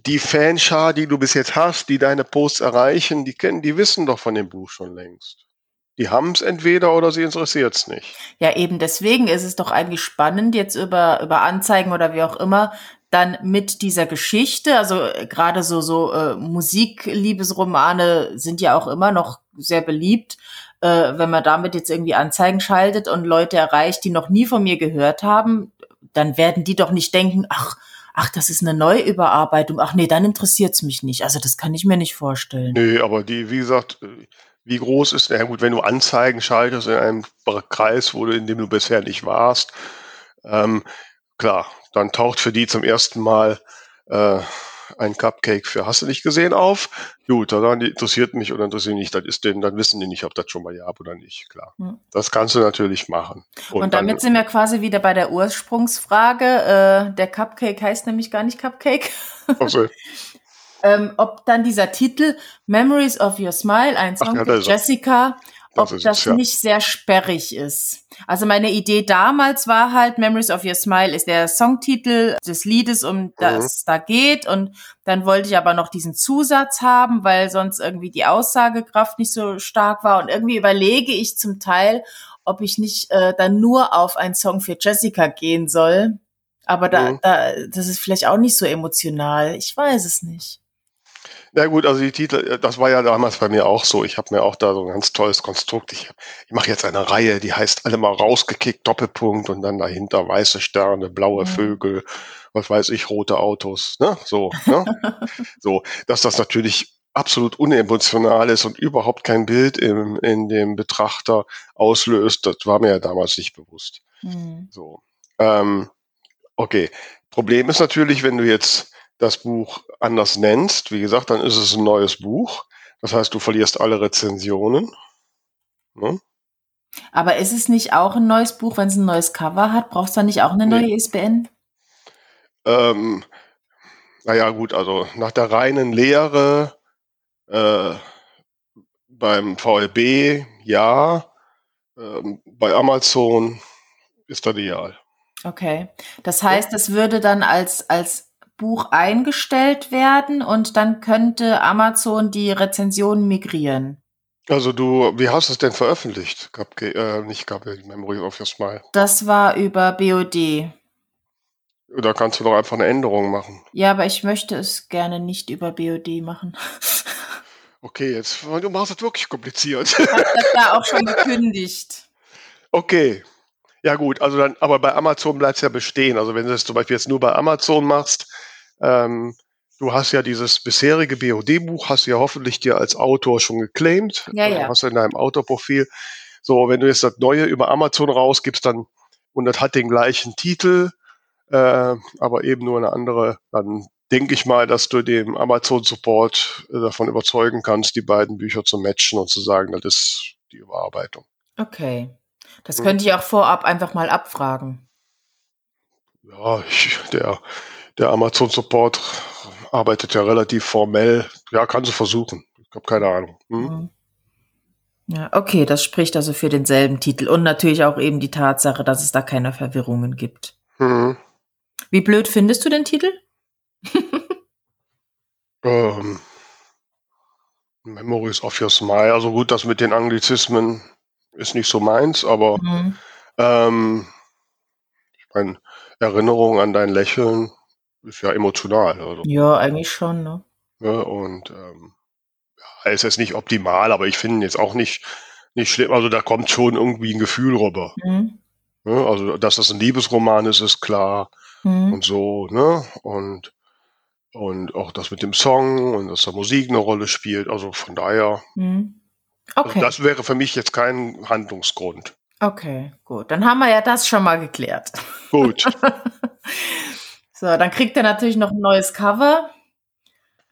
die Fanschar, die du bis jetzt hast, die deine Posts erreichen, die kennen, die wissen doch von dem Buch schon längst. Die haben es entweder oder sie interessiert es nicht. Ja, eben deswegen ist es doch eigentlich spannend, jetzt über, über Anzeigen oder wie auch immer, dann mit dieser Geschichte, also äh, gerade so so äh, Musikliebesromane sind ja auch immer noch sehr beliebt, äh, wenn man damit jetzt irgendwie Anzeigen schaltet und Leute erreicht, die noch nie von mir gehört haben, dann werden die doch nicht denken, ach, ach, das ist eine Neuüberarbeitung, ach nee, dann interessiert's mich nicht. Also das kann ich mir nicht vorstellen. Nee, aber die, wie gesagt, wie groß ist, na gut, wenn du Anzeigen schaltest in einem Kreis, wo du, in dem du bisher nicht warst, ähm, klar, dann taucht für die zum ersten Mal äh, ein Cupcake für hast du nicht gesehen auf. Gut, dann interessiert mich oder interessiert mich nicht, das ist denn, dann wissen die nicht, ob das schon mal gab oder nicht, klar. Hm. Das kannst du natürlich machen. Und, Und damit dann, sind wir quasi wieder bei der Ursprungsfrage. Äh, der Cupcake heißt nämlich gar nicht Cupcake. Also. ähm, ob dann dieser Titel Memories of Your Smile, ein Song Ach, ja, Jessica, ob das, das ja. nicht sehr sperrig ist. Also meine Idee damals war halt, Memories of Your Smile ist der Songtitel des Liedes, um das mhm. da geht. Und dann wollte ich aber noch diesen Zusatz haben, weil sonst irgendwie die Aussagekraft nicht so stark war. Und irgendwie überlege ich zum Teil, ob ich nicht äh, dann nur auf einen Song für Jessica gehen soll. Aber da, mhm. da, das ist vielleicht auch nicht so emotional. Ich weiß es nicht. Na gut, also die Titel, äh, das war ja damals bei mir auch so. Ich habe mir auch da so ein ganz tolles Konstrukt. Ich, ich mache jetzt eine Reihe, die heißt alle mal rausgekickt, Doppelpunkt und dann dahinter weiße Sterne, blaue mhm. Vögel, was weiß ich, rote Autos, ne? So, ne? so, dass das natürlich absolut unemotional ist und überhaupt kein Bild im, in dem Betrachter auslöst, das war mir ja damals nicht bewusst. Mhm. So. Ähm, okay. Problem ist natürlich, wenn du jetzt das Buch anders nennst, wie gesagt, dann ist es ein neues Buch. Das heißt, du verlierst alle Rezensionen. Ne? Aber ist es nicht auch ein neues Buch, wenn es ein neues Cover hat? Brauchst du da nicht auch eine neue nee. ISBN? Ähm, naja, gut, also nach der reinen Lehre äh, beim VLB ja, ähm, bei Amazon ist das ideal. Okay. Das heißt, es würde dann als, als Buch eingestellt werden und dann könnte Amazon die Rezensionen migrieren. Also du, wie hast du es denn veröffentlicht? Gab, äh, nicht gab Memory of Your Smile. Das war über BOD. Da kannst du doch einfach eine Änderung machen. Ja, aber ich möchte es gerne nicht über BOD machen. Okay, jetzt du machst es wirklich kompliziert. Ich habe das da auch schon gekündigt. Okay. Ja gut, also dann, aber bei Amazon bleibt es ja bestehen. Also wenn du es zum Beispiel jetzt nur bei Amazon machst, ähm, du hast ja dieses bisherige BOD-Buch, hast du ja hoffentlich dir als Autor schon geclaimed. Ja, ja. Hast du in deinem Autorprofil. So, wenn du jetzt das neue über Amazon rausgibst, dann, und das hat den gleichen Titel, äh, aber eben nur eine andere, dann denke ich mal, dass du dem Amazon-Support äh, davon überzeugen kannst, die beiden Bücher zu matchen und zu sagen, das ist die Überarbeitung. Okay. Das hm. könnte ich auch vorab einfach mal abfragen. Ja, ich, der der Amazon Support arbeitet ja relativ formell. Ja, kann sie versuchen. Ich habe keine Ahnung. Hm? Ja, okay, das spricht also für denselben Titel und natürlich auch eben die Tatsache, dass es da keine Verwirrungen gibt. Mhm. Wie blöd findest du den Titel? ähm, Memories of Your Smile. Also gut, das mit den Anglizismen ist nicht so meins, aber mhm. ähm, ich meine, Erinnerung an dein Lächeln ist ja emotional. Also. Ja, eigentlich schon, ne? Ja, ne, und ähm, ja, ist jetzt nicht optimal, aber ich finde jetzt auch nicht, nicht schlimm. Also da kommt schon irgendwie ein Gefühl rüber. Mhm. Ja, ne, also, dass das ein Liebesroman ist, ist klar. Mhm. Und so, ne? Und, und auch das mit dem Song und dass da Musik eine Rolle spielt. Also von daher. Mhm. Also okay. Also das wäre für mich jetzt kein Handlungsgrund. Okay, gut. Dann haben wir ja das schon mal geklärt. Gut. So, dann kriegt er natürlich noch ein neues Cover.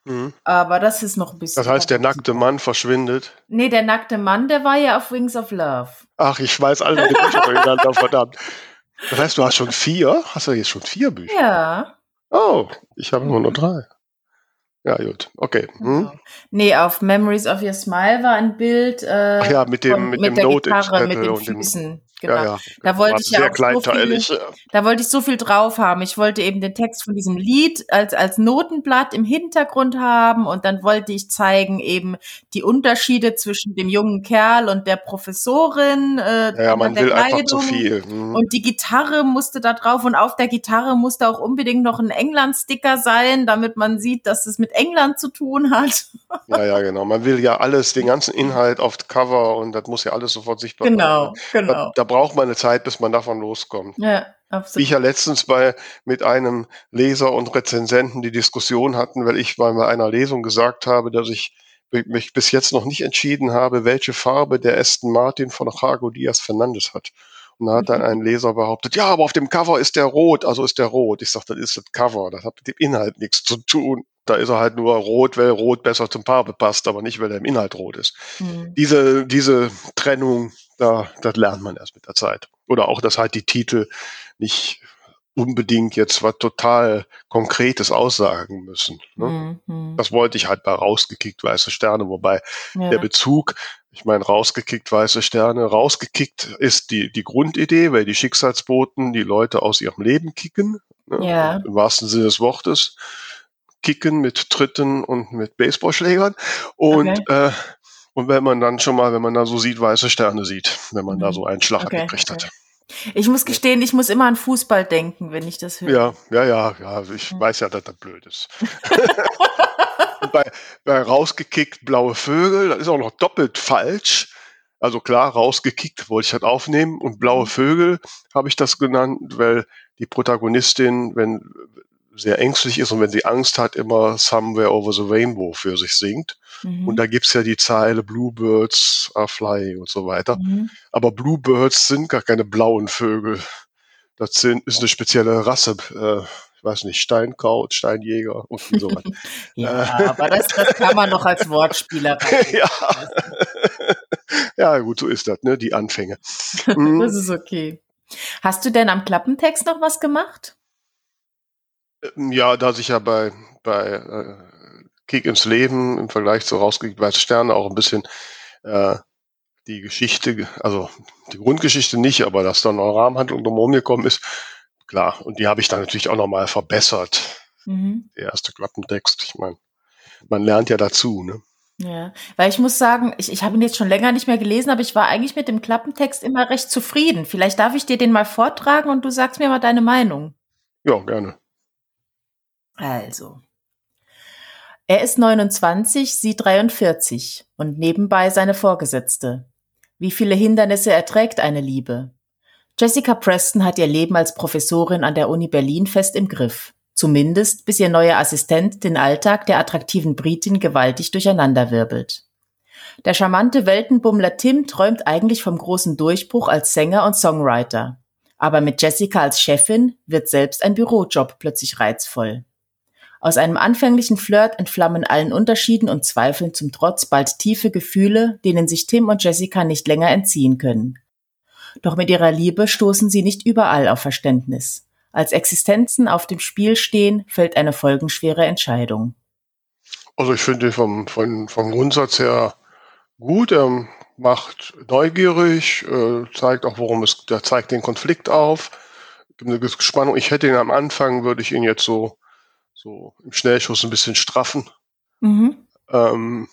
Mhm. Aber das ist noch ein bisschen. Das heißt, der nackte Mann verschwindet. Nee, der nackte Mann, der war ja auf Wings of Love. Ach, ich weiß alle Bücher durcheinander, verdammt. Das heißt, du hast schon vier? Hast du jetzt schon vier Bücher? Ja. Oh, ich habe nur noch drei. Ja, gut. Okay. Hm? Genau. Nee, auf Memories of Your Smile war ein Bild. Äh, Ach ja, mit dem, von, mit, mit dem der Note Gitarre, mit den Füßen. Genau. Ja, ja. Da wollte ich ja auch so viel, da wollte ich so viel drauf haben. Ich wollte eben den Text von diesem Lied als, als Notenblatt im Hintergrund haben und dann wollte ich zeigen eben die Unterschiede zwischen dem jungen Kerl und der Professorin. Äh, ja, man will Kleidung. einfach zu viel. Mhm. Und die Gitarre musste da drauf und auf der Gitarre musste auch unbedingt noch ein England-Sticker sein, damit man sieht, dass es mit England zu tun hat. Ja, ja, genau. Man will ja alles, den ganzen Inhalt auf Cover und das muss ja alles sofort sichtbar genau, Genau, Da, da, braucht man eine Zeit, bis man davon loskommt. Ja, absolut. Wie ich ja letztens bei, mit einem Leser und Rezensenten die Diskussion hatten, weil ich bei einer Lesung gesagt habe, dass ich mich bis jetzt noch nicht entschieden habe, welche Farbe der Aston Martin von Jago Diaz Fernandes hat. Und da hat dann mhm. ein Leser behauptet, ja, aber auf dem Cover ist der rot, also ist der rot. Ich sage, das ist das Cover, das hat mit dem Inhalt nichts zu tun. Da ist er halt nur rot, weil rot besser zum Farbe passt, aber nicht, weil er im Inhalt rot ist. Mhm. Diese, diese Trennung, da, das lernt man erst mit der Zeit. Oder auch, dass halt die Titel nicht unbedingt jetzt was total Konkretes aussagen müssen. Ne? Mhm. Das wollte ich halt bei rausgekickt weiße Sterne, wobei ja. der Bezug, ich meine, rausgekickt weiße Sterne, rausgekickt ist die, die Grundidee, weil die Schicksalsboten die Leute aus ihrem Leben kicken, ne? ja. im wahrsten Sinne des Wortes kicken mit Tritten und mit Baseballschlägern. Und, okay. äh, und wenn man dann schon mal, wenn man da so sieht, weiße Sterne sieht, wenn man mhm. da so einen Schlag okay, gekriegt okay. hat. Ich muss gestehen, ich muss immer an Fußball denken, wenn ich das höre. Ja, ja, ja, ja. Ich mhm. weiß ja, dass das blöd ist. bei, bei rausgekickt blaue Vögel, das ist auch noch doppelt falsch. Also klar, rausgekickt wollte ich halt aufnehmen und blaue mhm. Vögel habe ich das genannt, weil die Protagonistin, wenn sehr ängstlich ist und wenn sie Angst hat, immer Somewhere Over the Rainbow für sich singt. Mhm. Und da gibt's ja die Zeile Bluebirds are flying und so weiter. Mhm. Aber Bluebirds sind gar keine blauen Vögel. Das sind, ist eine spezielle Rasse. Äh, ich weiß nicht, Steinkraut, Steinjäger und so weiter. ja, äh. aber das, das kann man noch als Wortspieler ja. ja, gut, so ist das, ne? Die Anfänge. Mhm. das ist okay. Hast du denn am Klappentext noch was gemacht? Ähm, ja, da sich ja bei, bei äh, Kick ins Leben im Vergleich zu rausgekickt weiße Sterne auch ein bisschen äh, die Geschichte, also die Grundgeschichte nicht, aber dass dann eine Rahmenhandlung drumherum gekommen ist, klar. Und die habe ich dann natürlich auch nochmal verbessert. Mhm. Der erste Klappentext. Ich meine, man lernt ja dazu, ne? Ja, weil ich muss sagen, ich, ich habe ihn jetzt schon länger nicht mehr gelesen, aber ich war eigentlich mit dem Klappentext immer recht zufrieden. Vielleicht darf ich dir den mal vortragen und du sagst mir mal deine Meinung. Ja, gerne. Also. Er ist 29, sie 43 und nebenbei seine Vorgesetzte. Wie viele Hindernisse erträgt eine Liebe? Jessica Preston hat ihr Leben als Professorin an der Uni Berlin fest im Griff. Zumindest bis ihr neuer Assistent den Alltag der attraktiven Britin gewaltig durcheinanderwirbelt. Der charmante Weltenbummler Tim träumt eigentlich vom großen Durchbruch als Sänger und Songwriter. Aber mit Jessica als Chefin wird selbst ein Bürojob plötzlich reizvoll. Aus einem anfänglichen Flirt entflammen allen Unterschieden und Zweifeln zum Trotz bald tiefe Gefühle, denen sich Tim und Jessica nicht länger entziehen können. Doch mit ihrer Liebe stoßen sie nicht überall auf Verständnis. Als Existenzen auf dem Spiel stehen, fällt eine folgenschwere Entscheidung. Also ich finde vom, vom, vom Grundsatz her gut. Er macht neugierig, äh, zeigt auch, worum es, der zeigt den Konflikt auf. Gibt eine Spannung. Ich hätte ihn am Anfang, würde ich ihn jetzt so so im Schnellschuss ein bisschen straffen. Mhm. Ähm,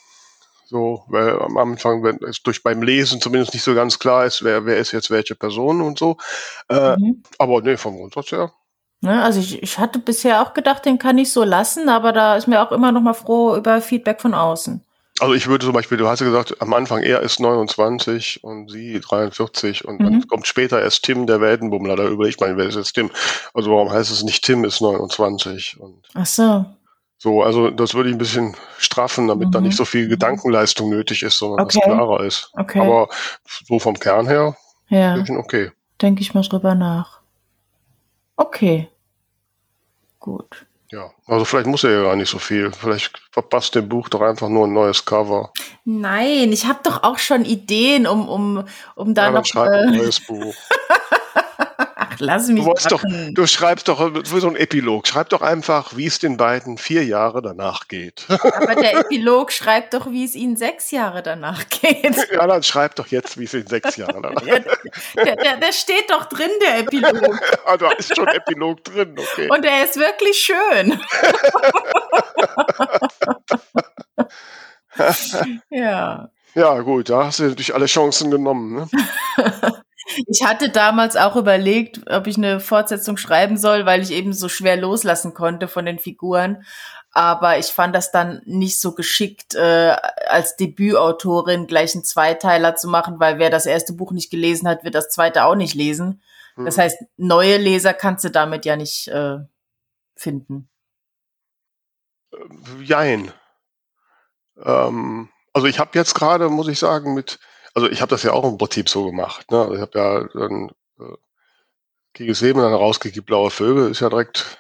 so, weil am Anfang, wenn es durch beim Lesen zumindest nicht so ganz klar ist, wer, wer ist jetzt welche Person und so. Äh, mhm. Aber nee, vom Grundsatz her. Ne, also ich, ich hatte bisher auch gedacht, den kann ich so lassen, aber da ist mir auch immer noch mal froh über Feedback von außen. Also ich würde zum Beispiel, du hast ja gesagt, am Anfang er ist 29 und sie 43 und mhm. dann kommt später erst Tim, der Weltenbummler, da über. Ich meine, wer ist jetzt Tim? Also warum heißt es nicht Tim ist 29? Und Ach so. So, also das würde ich ein bisschen straffen, damit mhm. da nicht so viel mhm. Gedankenleistung nötig ist, sondern okay. das klarer ist. Okay. Aber so vom Kern her, ja. okay. Denke ich mal drüber nach. Okay. Gut. Ja, also vielleicht muss er ja gar nicht so viel. Vielleicht verpasst dem Buch doch einfach nur ein neues Cover. Nein, ich habe doch auch schon Ideen, um, um, um da ja, noch. Schreib ein äh, neues Buch. Lass mich du, doch, du schreibst doch für so ein Epilog. Schreib doch einfach, wie es den beiden vier Jahre danach geht. Aber der Epilog schreibt doch, wie es ihnen sechs Jahre danach geht. Ja, dann schreib doch jetzt, wie es in sechs Jahren danach geht. Der, der, der, steht doch drin, der Epilog. ah, da ist schon Epilog drin, okay. Und er ist wirklich schön. ja. Ja, gut, da hast du natürlich alle Chancen genommen. Ne? Ich hatte damals auch überlegt, ob ich eine Fortsetzung schreiben soll, weil ich eben so schwer loslassen konnte von den Figuren. Aber ich fand das dann nicht so geschickt, äh, als Debütautorin gleich einen Zweiteiler zu machen, weil wer das erste Buch nicht gelesen hat, wird das zweite auch nicht lesen. Hm. Das heißt, neue Leser kannst du damit ja nicht äh, finden. Jein. Ähm, also ich habe jetzt gerade, muss ich sagen, mit, also ich habe das ja auch im Prinzip so gemacht. Ne? Also ich habe ja dann äh, Krieges Leben dann rausgegeben, Blaue Vögel ist ja direkt,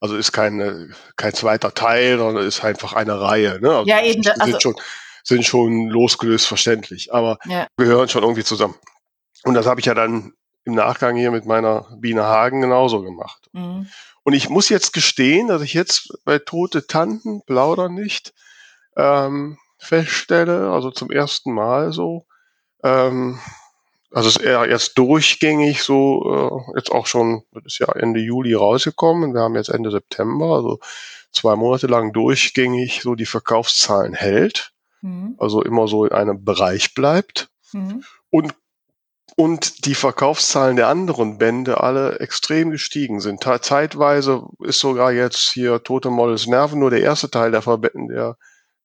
also ist kein, kein zweiter Teil, sondern ist einfach eine Reihe. Ne? Also ja, eben. Sind, also, schon, sind schon losgelöst verständlich, aber ja. gehören schon irgendwie zusammen. Und das habe ich ja dann im Nachgang hier mit meiner Biene Hagen genauso gemacht. Mhm. Und ich muss jetzt gestehen, dass ich jetzt bei Tote Tanten, Plaudern nicht, ähm, feststelle, also zum ersten Mal so. Ähm, also es ist eher jetzt durchgängig so, äh, jetzt auch schon, das ist ja Ende Juli rausgekommen, wir haben jetzt Ende September, also zwei Monate lang durchgängig so die Verkaufszahlen hält, mhm. also immer so in einem Bereich bleibt mhm. und und die Verkaufszahlen der anderen Bände alle extrem gestiegen sind. Zeitweise ist sogar jetzt hier Tote Models Nerven nur der erste Teil der, der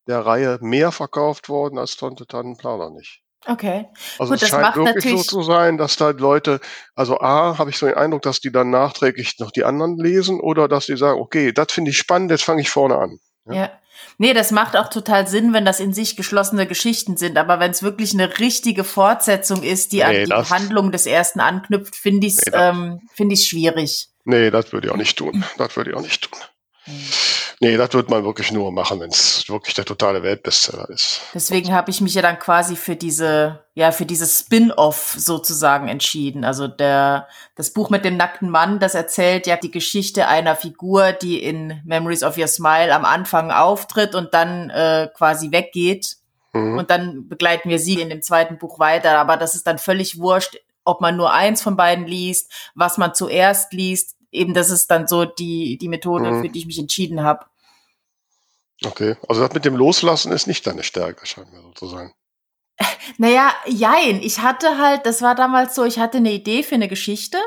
der Reihe mehr verkauft worden als Tonte Tannenplaner nicht. Okay. Also Gut, es scheint wirklich so zu sein, dass da Leute, also A, habe ich so den Eindruck, dass die dann nachträglich noch die anderen lesen oder dass die sagen, okay, das finde ich spannend, jetzt fange ich vorne an. Ja. ja. Nee, das macht auch total Sinn, wenn das in sich geschlossene Geschichten sind. Aber wenn es wirklich eine richtige Fortsetzung ist, die nee, an die Handlung des ersten anknüpft, finde ich es nee, ähm, find schwierig. Nee, das würde ich auch nicht tun. Das würde ich auch nicht tun. Mhm. Nee, das wird man wirklich nur machen, wenn es wirklich der totale Weltbestseller ist. Deswegen habe ich mich ja dann quasi für diese, ja, für dieses Spin-off sozusagen entschieden. Also der, das Buch mit dem nackten Mann, das erzählt ja die Geschichte einer Figur, die in Memories of Your Smile am Anfang auftritt und dann äh, quasi weggeht. Mhm. Und dann begleiten wir sie in dem zweiten Buch weiter. Aber das ist dann völlig wurscht, ob man nur eins von beiden liest, was man zuerst liest eben das ist dann so die, die Methode, mhm. für die ich mich entschieden habe. Okay, also das mit dem Loslassen ist nicht deine Stärke, scheint mir so zu sein. Naja, jein. Ich hatte halt, das war damals so, ich hatte eine Idee für eine Geschichte,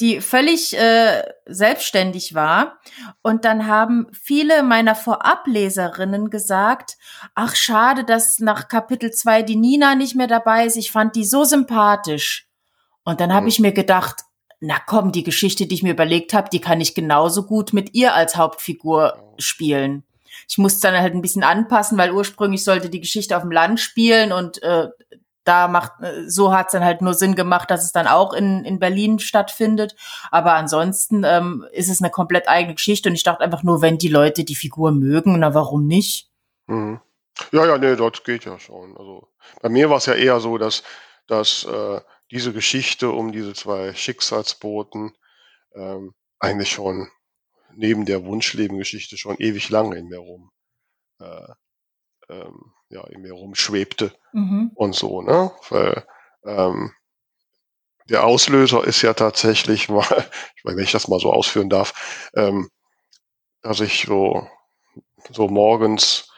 die völlig äh, selbstständig war. Und dann haben viele meiner Vorableserinnen gesagt, ach schade, dass nach Kapitel 2 die Nina nicht mehr dabei ist. Ich fand die so sympathisch. Und dann habe mhm. ich mir gedacht, na komm, die Geschichte, die ich mir überlegt habe, die kann ich genauso gut mit ihr als Hauptfigur spielen. Ich musste dann halt ein bisschen anpassen, weil ursprünglich sollte die Geschichte auf dem Land spielen und äh, da macht, äh, so hat's dann halt nur Sinn gemacht, dass es dann auch in, in Berlin stattfindet. Aber ansonsten ähm, ist es eine komplett eigene Geschichte und ich dachte einfach nur, wenn die Leute die Figur mögen, na warum nicht? Mhm. Ja, ja, nee, dort geht ja schon. Also bei mir war es ja eher so, dass, dass äh, diese Geschichte um diese zwei Schicksalsboten ähm, eigentlich schon neben der Wunschlebengeschichte schon ewig lange in mir rum, äh, ähm, ja, in mir rumschwebte mhm. und so, ne? Weil ähm, der Auslöser ist ja tatsächlich mal, ich weiß, wenn ich das mal so ausführen darf, ähm, dass ich so, so morgens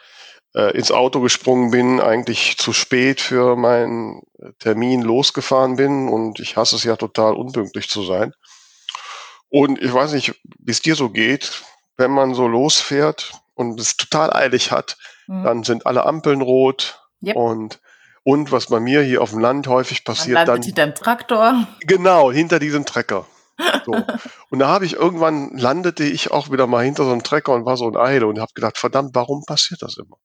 äh, ins Auto gesprungen bin, eigentlich zu spät für meinen Termin losgefahren bin und ich hasse es ja total unpünktlich zu sein. Und ich weiß nicht, wie es dir so geht, wenn man so losfährt und es total eilig hat, mhm. dann sind alle Ampeln rot yep. und und was bei mir hier auf dem Land häufig passiert, man dann hinter dem Traktor. Genau, hinter diesem Trecker. So. und da habe ich irgendwann landete ich auch wieder mal hinter so einem Trecker und war so in Eile und habe gedacht, verdammt, warum passiert das immer?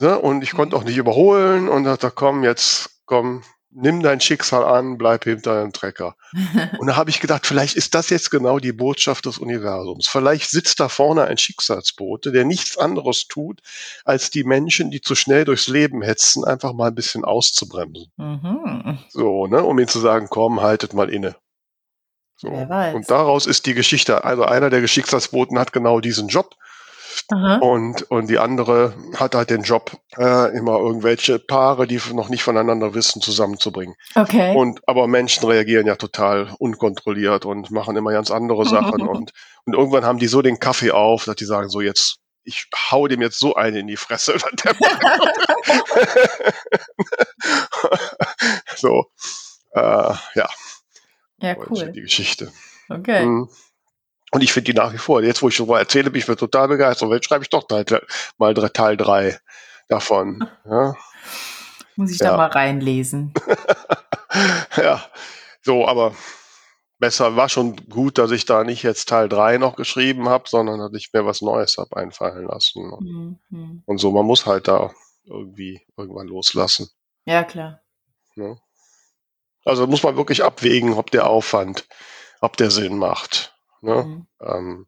Ne? Und ich konnte auch nicht überholen und dachte, komm, jetzt komm, nimm dein Schicksal an, bleib hinter deinem Trecker. und da habe ich gedacht, vielleicht ist das jetzt genau die Botschaft des Universums. Vielleicht sitzt da vorne ein Schicksalsbote, der nichts anderes tut, als die Menschen, die zu schnell durchs Leben hetzen, einfach mal ein bisschen auszubremsen. Mhm. So, ne, um ihnen zu sagen, komm, haltet mal inne. So. Und daraus ist die Geschichte, also einer der Geschicksalsboten hat genau diesen Job. Und, und die andere hat halt den Job, äh, immer irgendwelche Paare, die noch nicht voneinander wissen, zusammenzubringen. Okay. Und aber Menschen reagieren ja total unkontrolliert und machen immer ganz andere Sachen. und, und irgendwann haben die so den Kaffee auf, dass die sagen, so jetzt, ich hau dem jetzt so eine in die Fresse. so, äh, ja. Ja, cool. Die Geschichte. Okay. Mhm. Und ich finde die nach wie vor. Jetzt, wo ich mal erzähle, bin ich mir total begeistert. Und jetzt schreibe ich doch Teil, mal Teil 3 davon. Ja. Muss ich ja. da mal reinlesen. ja, so, aber besser war schon gut, dass ich da nicht jetzt Teil 3 noch geschrieben habe, sondern dass ich mir was Neues habe einfallen lassen. Mhm. Und so, man muss halt da irgendwie irgendwann loslassen. Ja, klar. Ja. Also muss man wirklich abwägen, ob der Aufwand, ob der Sinn macht. Ne? Mhm. Ähm,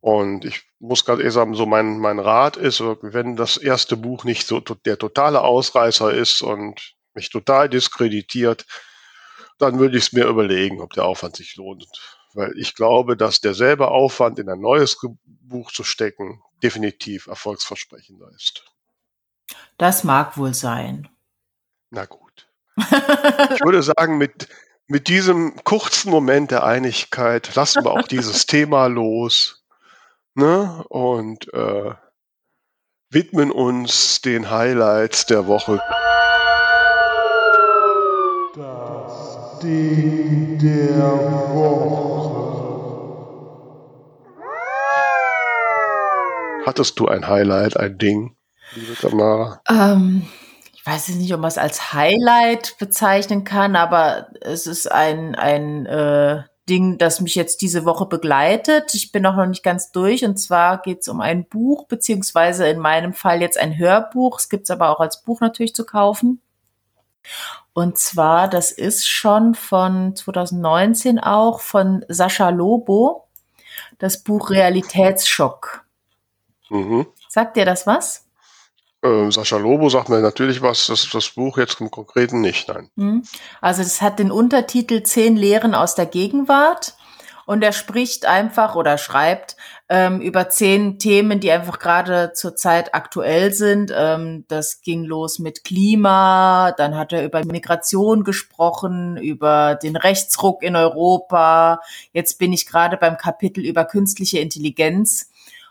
und ich muss gerade ehrlich sagen, so mein, mein Rat ist, wenn das erste Buch nicht so der totale Ausreißer ist und mich total diskreditiert, dann würde ich es mir überlegen, ob der Aufwand sich lohnt. Weil ich glaube, dass derselbe Aufwand in ein neues Buch zu stecken definitiv erfolgsversprechender ist. Das mag wohl sein. Na gut. ich würde sagen, mit, mit diesem kurzen Moment der Einigkeit lassen wir auch dieses Thema los ne? und äh, widmen uns den Highlights der Woche. Das Ding der Woche. Hattest du ein Highlight, ein Ding, liebe Tamara? Ähm, weiß ich nicht, ob man es als Highlight bezeichnen kann, aber es ist ein, ein äh, Ding, das mich jetzt diese Woche begleitet. Ich bin auch noch nicht ganz durch und zwar geht es um ein Buch, beziehungsweise in meinem Fall jetzt ein Hörbuch. Es gibt es aber auch als Buch natürlich zu kaufen. Und zwar, das ist schon von 2019 auch von Sascha Lobo, das Buch Realitätsschock. Mhm. Sagt dir das was? Äh, Sascha Lobo sagt mir natürlich was, das, das Buch jetzt im Konkreten nicht, nein. Mhm. Also das hat den Untertitel Zehn Lehren aus der Gegenwart und er spricht einfach oder schreibt ähm, über zehn Themen, die einfach gerade zurzeit aktuell sind. Ähm, das ging los mit Klima, dann hat er über Migration gesprochen, über den Rechtsruck in Europa. Jetzt bin ich gerade beim Kapitel über künstliche Intelligenz.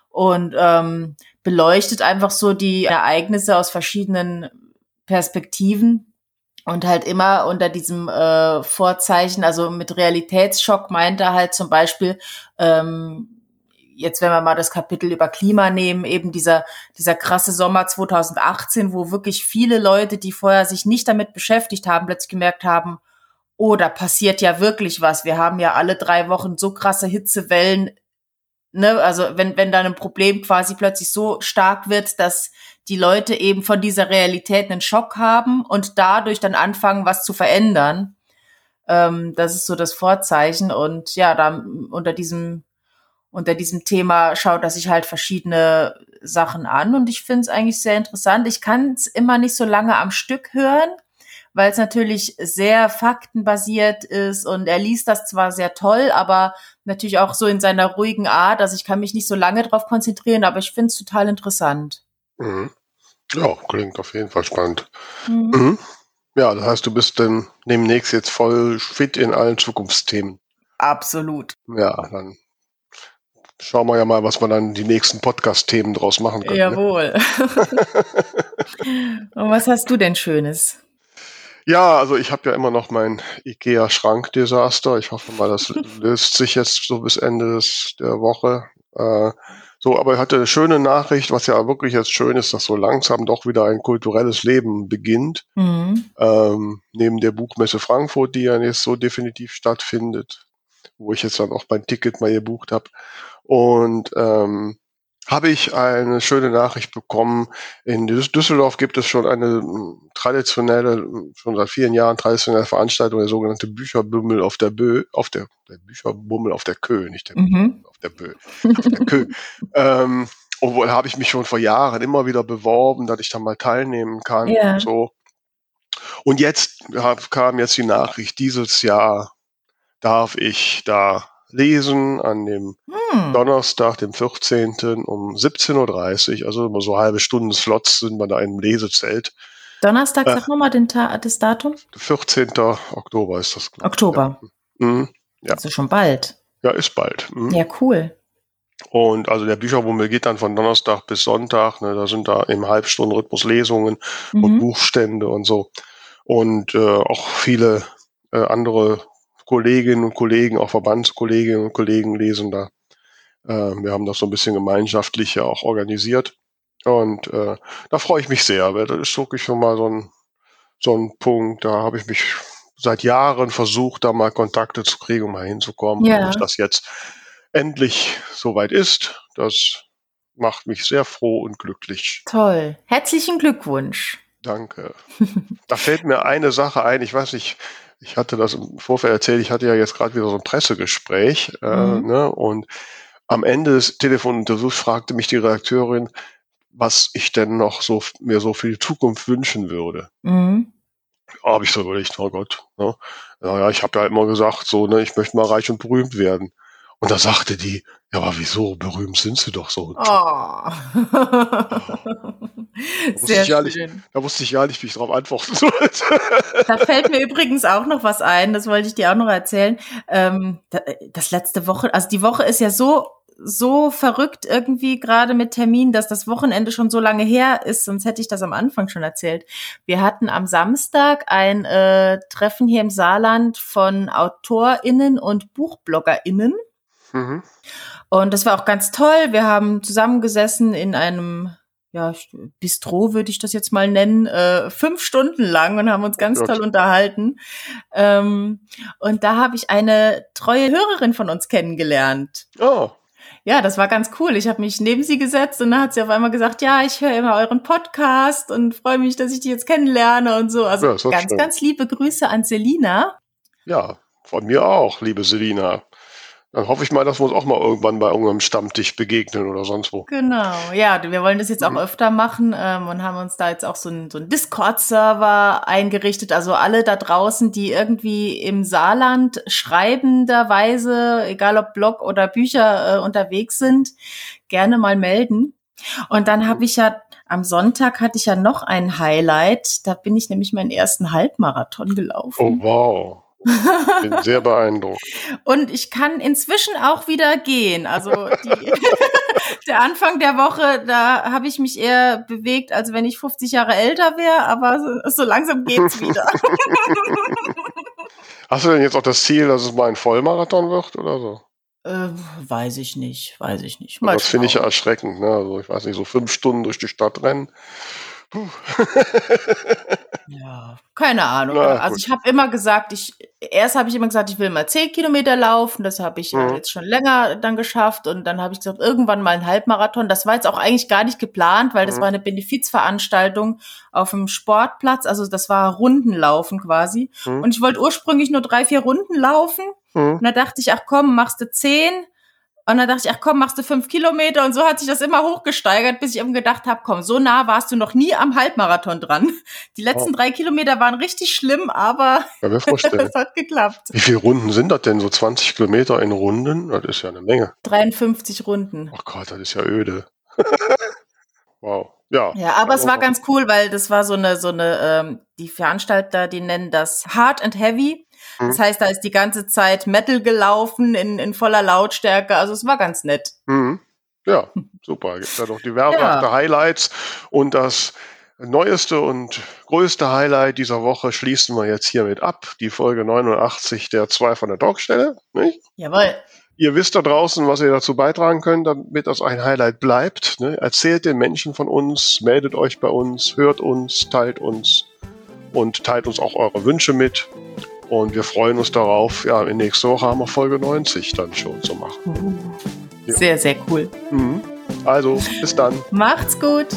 Und ähm, beleuchtet einfach so die Ereignisse aus verschiedenen Perspektiven und halt immer unter diesem äh, Vorzeichen, also mit Realitätsschock meint er halt zum Beispiel, ähm, jetzt wenn wir mal das Kapitel über Klima nehmen, eben dieser, dieser krasse Sommer 2018, wo wirklich viele Leute, die vorher sich nicht damit beschäftigt haben, plötzlich gemerkt haben, oh, da passiert ja wirklich was. Wir haben ja alle drei Wochen so krasse Hitzewellen Ne, also wenn, wenn dann ein Problem quasi plötzlich so stark wird, dass die Leute eben von dieser Realität einen Schock haben und dadurch dann anfangen, was zu verändern. Ähm, das ist so das Vorzeichen. Und ja, da unter diesem, unter diesem Thema schaut er sich halt verschiedene Sachen an. Und ich finde es eigentlich sehr interessant. Ich kann es immer nicht so lange am Stück hören, weil es natürlich sehr faktenbasiert ist und er liest das zwar sehr toll, aber natürlich auch so in seiner ruhigen Art. Also ich kann mich nicht so lange darauf konzentrieren, aber ich finde es total interessant. Mhm. Ja, klingt auf jeden Fall spannend. Mhm. Mhm. Ja, das heißt, du bist dann demnächst jetzt voll fit in allen Zukunftsthemen. Absolut. Ja, dann schauen wir ja mal, was wir dann die nächsten Podcast-Themen draus machen können. Ne? Jawohl. Ne? Und was hast du denn Schönes? Ja, also ich habe ja immer noch mein IKEA-Schrank-Desaster. Ich hoffe mal, das löst sich jetzt so bis Ende des, der Woche. Äh, so, aber ich hatte eine schöne Nachricht, was ja wirklich jetzt schön ist, dass so langsam doch wieder ein kulturelles Leben beginnt. Mhm. Ähm, neben der Buchmesse Frankfurt, die ja jetzt so definitiv stattfindet, wo ich jetzt dann auch mein Ticket mal gebucht habe. Und ähm, habe ich eine schöne Nachricht bekommen. In Düsseldorf gibt es schon eine hm, traditionelle, hm, schon seit vielen Jahren traditionelle Veranstaltung, der sogenannte Bücherbummel auf der Bö, auf der, der Bücherbummel auf der Kö, nicht der mhm. auf der Bö, auf der Kö. ähm, obwohl habe ich mich schon vor Jahren immer wieder beworben, dass ich da mal teilnehmen kann yeah. und so. Und jetzt kam jetzt die Nachricht, dieses Jahr darf ich da lesen an dem hm. Donnerstag, dem 14. um 17.30 Uhr. Also immer so halbe Stunden Slots sind wir da in einem Lesezelt. Donnerstag, sag äh, nochmal das Datum. 14. Oktober ist das. Oktober. Ja. Mhm. ja. Also schon bald. Ja, ist bald. Mhm. Ja, cool. Und also der Bücherbummel geht dann von Donnerstag bis Sonntag. Ne, da sind da im Halbstundenrhythmus Lesungen mhm. und Buchstände und so. Und äh, auch viele äh, andere Kolleginnen und Kollegen, auch Verbandskolleginnen und Kollegen lesen da. Äh, wir haben das so ein bisschen gemeinschaftlich ja auch organisiert. Und äh, da freue ich mich sehr, weil das ist wirklich schon mal so ein, so ein Punkt, da habe ich mich seit Jahren versucht, da mal Kontakte zu kriegen, um mal hinzukommen. Ja. Und das jetzt endlich soweit ist, das macht mich sehr froh und glücklich. Toll. Herzlichen Glückwunsch. Danke. da fällt mir eine Sache ein. Ich weiß nicht, ich hatte das im Vorfeld erzählt, ich hatte ja jetzt gerade wieder so ein Pressegespräch äh, mhm. ne, und am Ende des Telefoninterviews fragte mich die Redakteurin, was ich denn noch so mir so für die Zukunft wünschen würde. Mhm. Habe ich so überlegt, oh Gott. Ne? Naja, ich habe ja immer gesagt, so, ne, ich möchte mal reich und berühmt werden. Und da sagte die, ja, aber wieso? Berühmt sind sie doch so. Oh. Da, Sehr schön. Nicht, da wusste ich ja nicht, wie ich darauf antworten sollte. Da fällt mir übrigens auch noch was ein, das wollte ich dir auch noch erzählen. Ähm, das letzte Woche, also die Woche ist ja so so verrückt irgendwie gerade mit Termin, dass das Wochenende schon so lange her ist, sonst hätte ich das am Anfang schon erzählt. Wir hatten am Samstag ein äh, Treffen hier im Saarland von AutorInnen und BuchbloggerInnen. Mhm. Und das war auch ganz toll. Wir haben zusammengesessen in einem ja, Bistro würde ich das jetzt mal nennen, äh, fünf Stunden lang und haben uns ganz Gott. toll unterhalten. Ähm, und da habe ich eine treue Hörerin von uns kennengelernt. Oh ja, das war ganz cool. Ich habe mich neben sie gesetzt und dann hat sie auf einmal gesagt, ja, ich höre immer euren Podcast und freue mich, dass ich die jetzt kennenlerne und so. Also ja, ganz, schön. ganz liebe Grüße an Selina. Ja, von mir auch, liebe Selina. Dann hoffe ich mal, dass wir uns auch mal irgendwann bei irgendeinem Stammtisch begegnen oder sonst wo. Genau, ja, wir wollen das jetzt auch mhm. öfter machen ähm, und haben uns da jetzt auch so einen so Discord-Server eingerichtet. Also alle da draußen, die irgendwie im Saarland schreibenderweise, egal ob Blog oder Bücher äh, unterwegs sind, gerne mal melden. Und dann habe ich ja am Sonntag hatte ich ja noch ein Highlight. Da bin ich nämlich meinen ersten Halbmarathon gelaufen. Oh wow. Bin sehr beeindruckt. Und ich kann inzwischen auch wieder gehen. Also die, der Anfang der Woche, da habe ich mich eher bewegt, als wenn ich 50 Jahre älter wäre, aber so, so langsam geht's wieder. Hast du denn jetzt auch das Ziel, dass es mal ein Vollmarathon wird oder so? Äh, weiß ich nicht, weiß ich nicht. Mal das finde ich ja erschreckend. Ne? Also ich weiß nicht, so fünf Stunden durch die Stadt rennen. ja, keine Ahnung. Na, also ich habe immer gesagt, ich erst habe ich immer gesagt, ich will mal zehn Kilometer laufen. Das habe ich mhm. jetzt schon länger dann geschafft und dann habe ich gesagt, irgendwann mal ein Halbmarathon. Das war jetzt auch eigentlich gar nicht geplant, weil das mhm. war eine Benefizveranstaltung auf dem Sportplatz. Also das war Rundenlaufen quasi. Mhm. Und ich wollte ursprünglich nur drei, vier Runden laufen. Mhm. Und da dachte ich, ach komm, machst du zehn und dann dachte ich, ach komm, machst du fünf Kilometer. Und so hat sich das immer hochgesteigert, bis ich eben gedacht habe, komm, so nah warst du noch nie am Halbmarathon dran. Die letzten oh. drei Kilometer waren richtig schlimm, aber das hat geklappt. Wie viele Runden sind das denn? So 20 Kilometer in Runden? Das ist ja eine Menge. 53 Runden. Ach Gott, das ist ja öde. wow. Ja, ja, aber es war ganz cool, weil das war so eine, so eine, ähm, die Veranstalter, die nennen das Hard and Heavy. Mhm. Das heißt, da ist die ganze Zeit Metal gelaufen in, in voller Lautstärke. Also es war ganz nett. Mhm. Ja, super. Gibt da noch diverse ja. Highlights und das neueste und größte Highlight dieser Woche schließen wir jetzt hiermit ab. Die Folge 89 der zwei von der Talkstelle. Nicht? Jawohl. Ihr wisst da draußen, was ihr dazu beitragen könnt, damit das ein Highlight bleibt. Ne? Erzählt den Menschen von uns, meldet euch bei uns, hört uns, teilt uns und teilt uns auch eure Wünsche mit. Und wir freuen uns darauf, ja, in nächster Woche haben wir Folge 90 dann schon zu machen. Mhm. Ja. Sehr, sehr cool. Mhm. Also, bis dann. Macht's gut.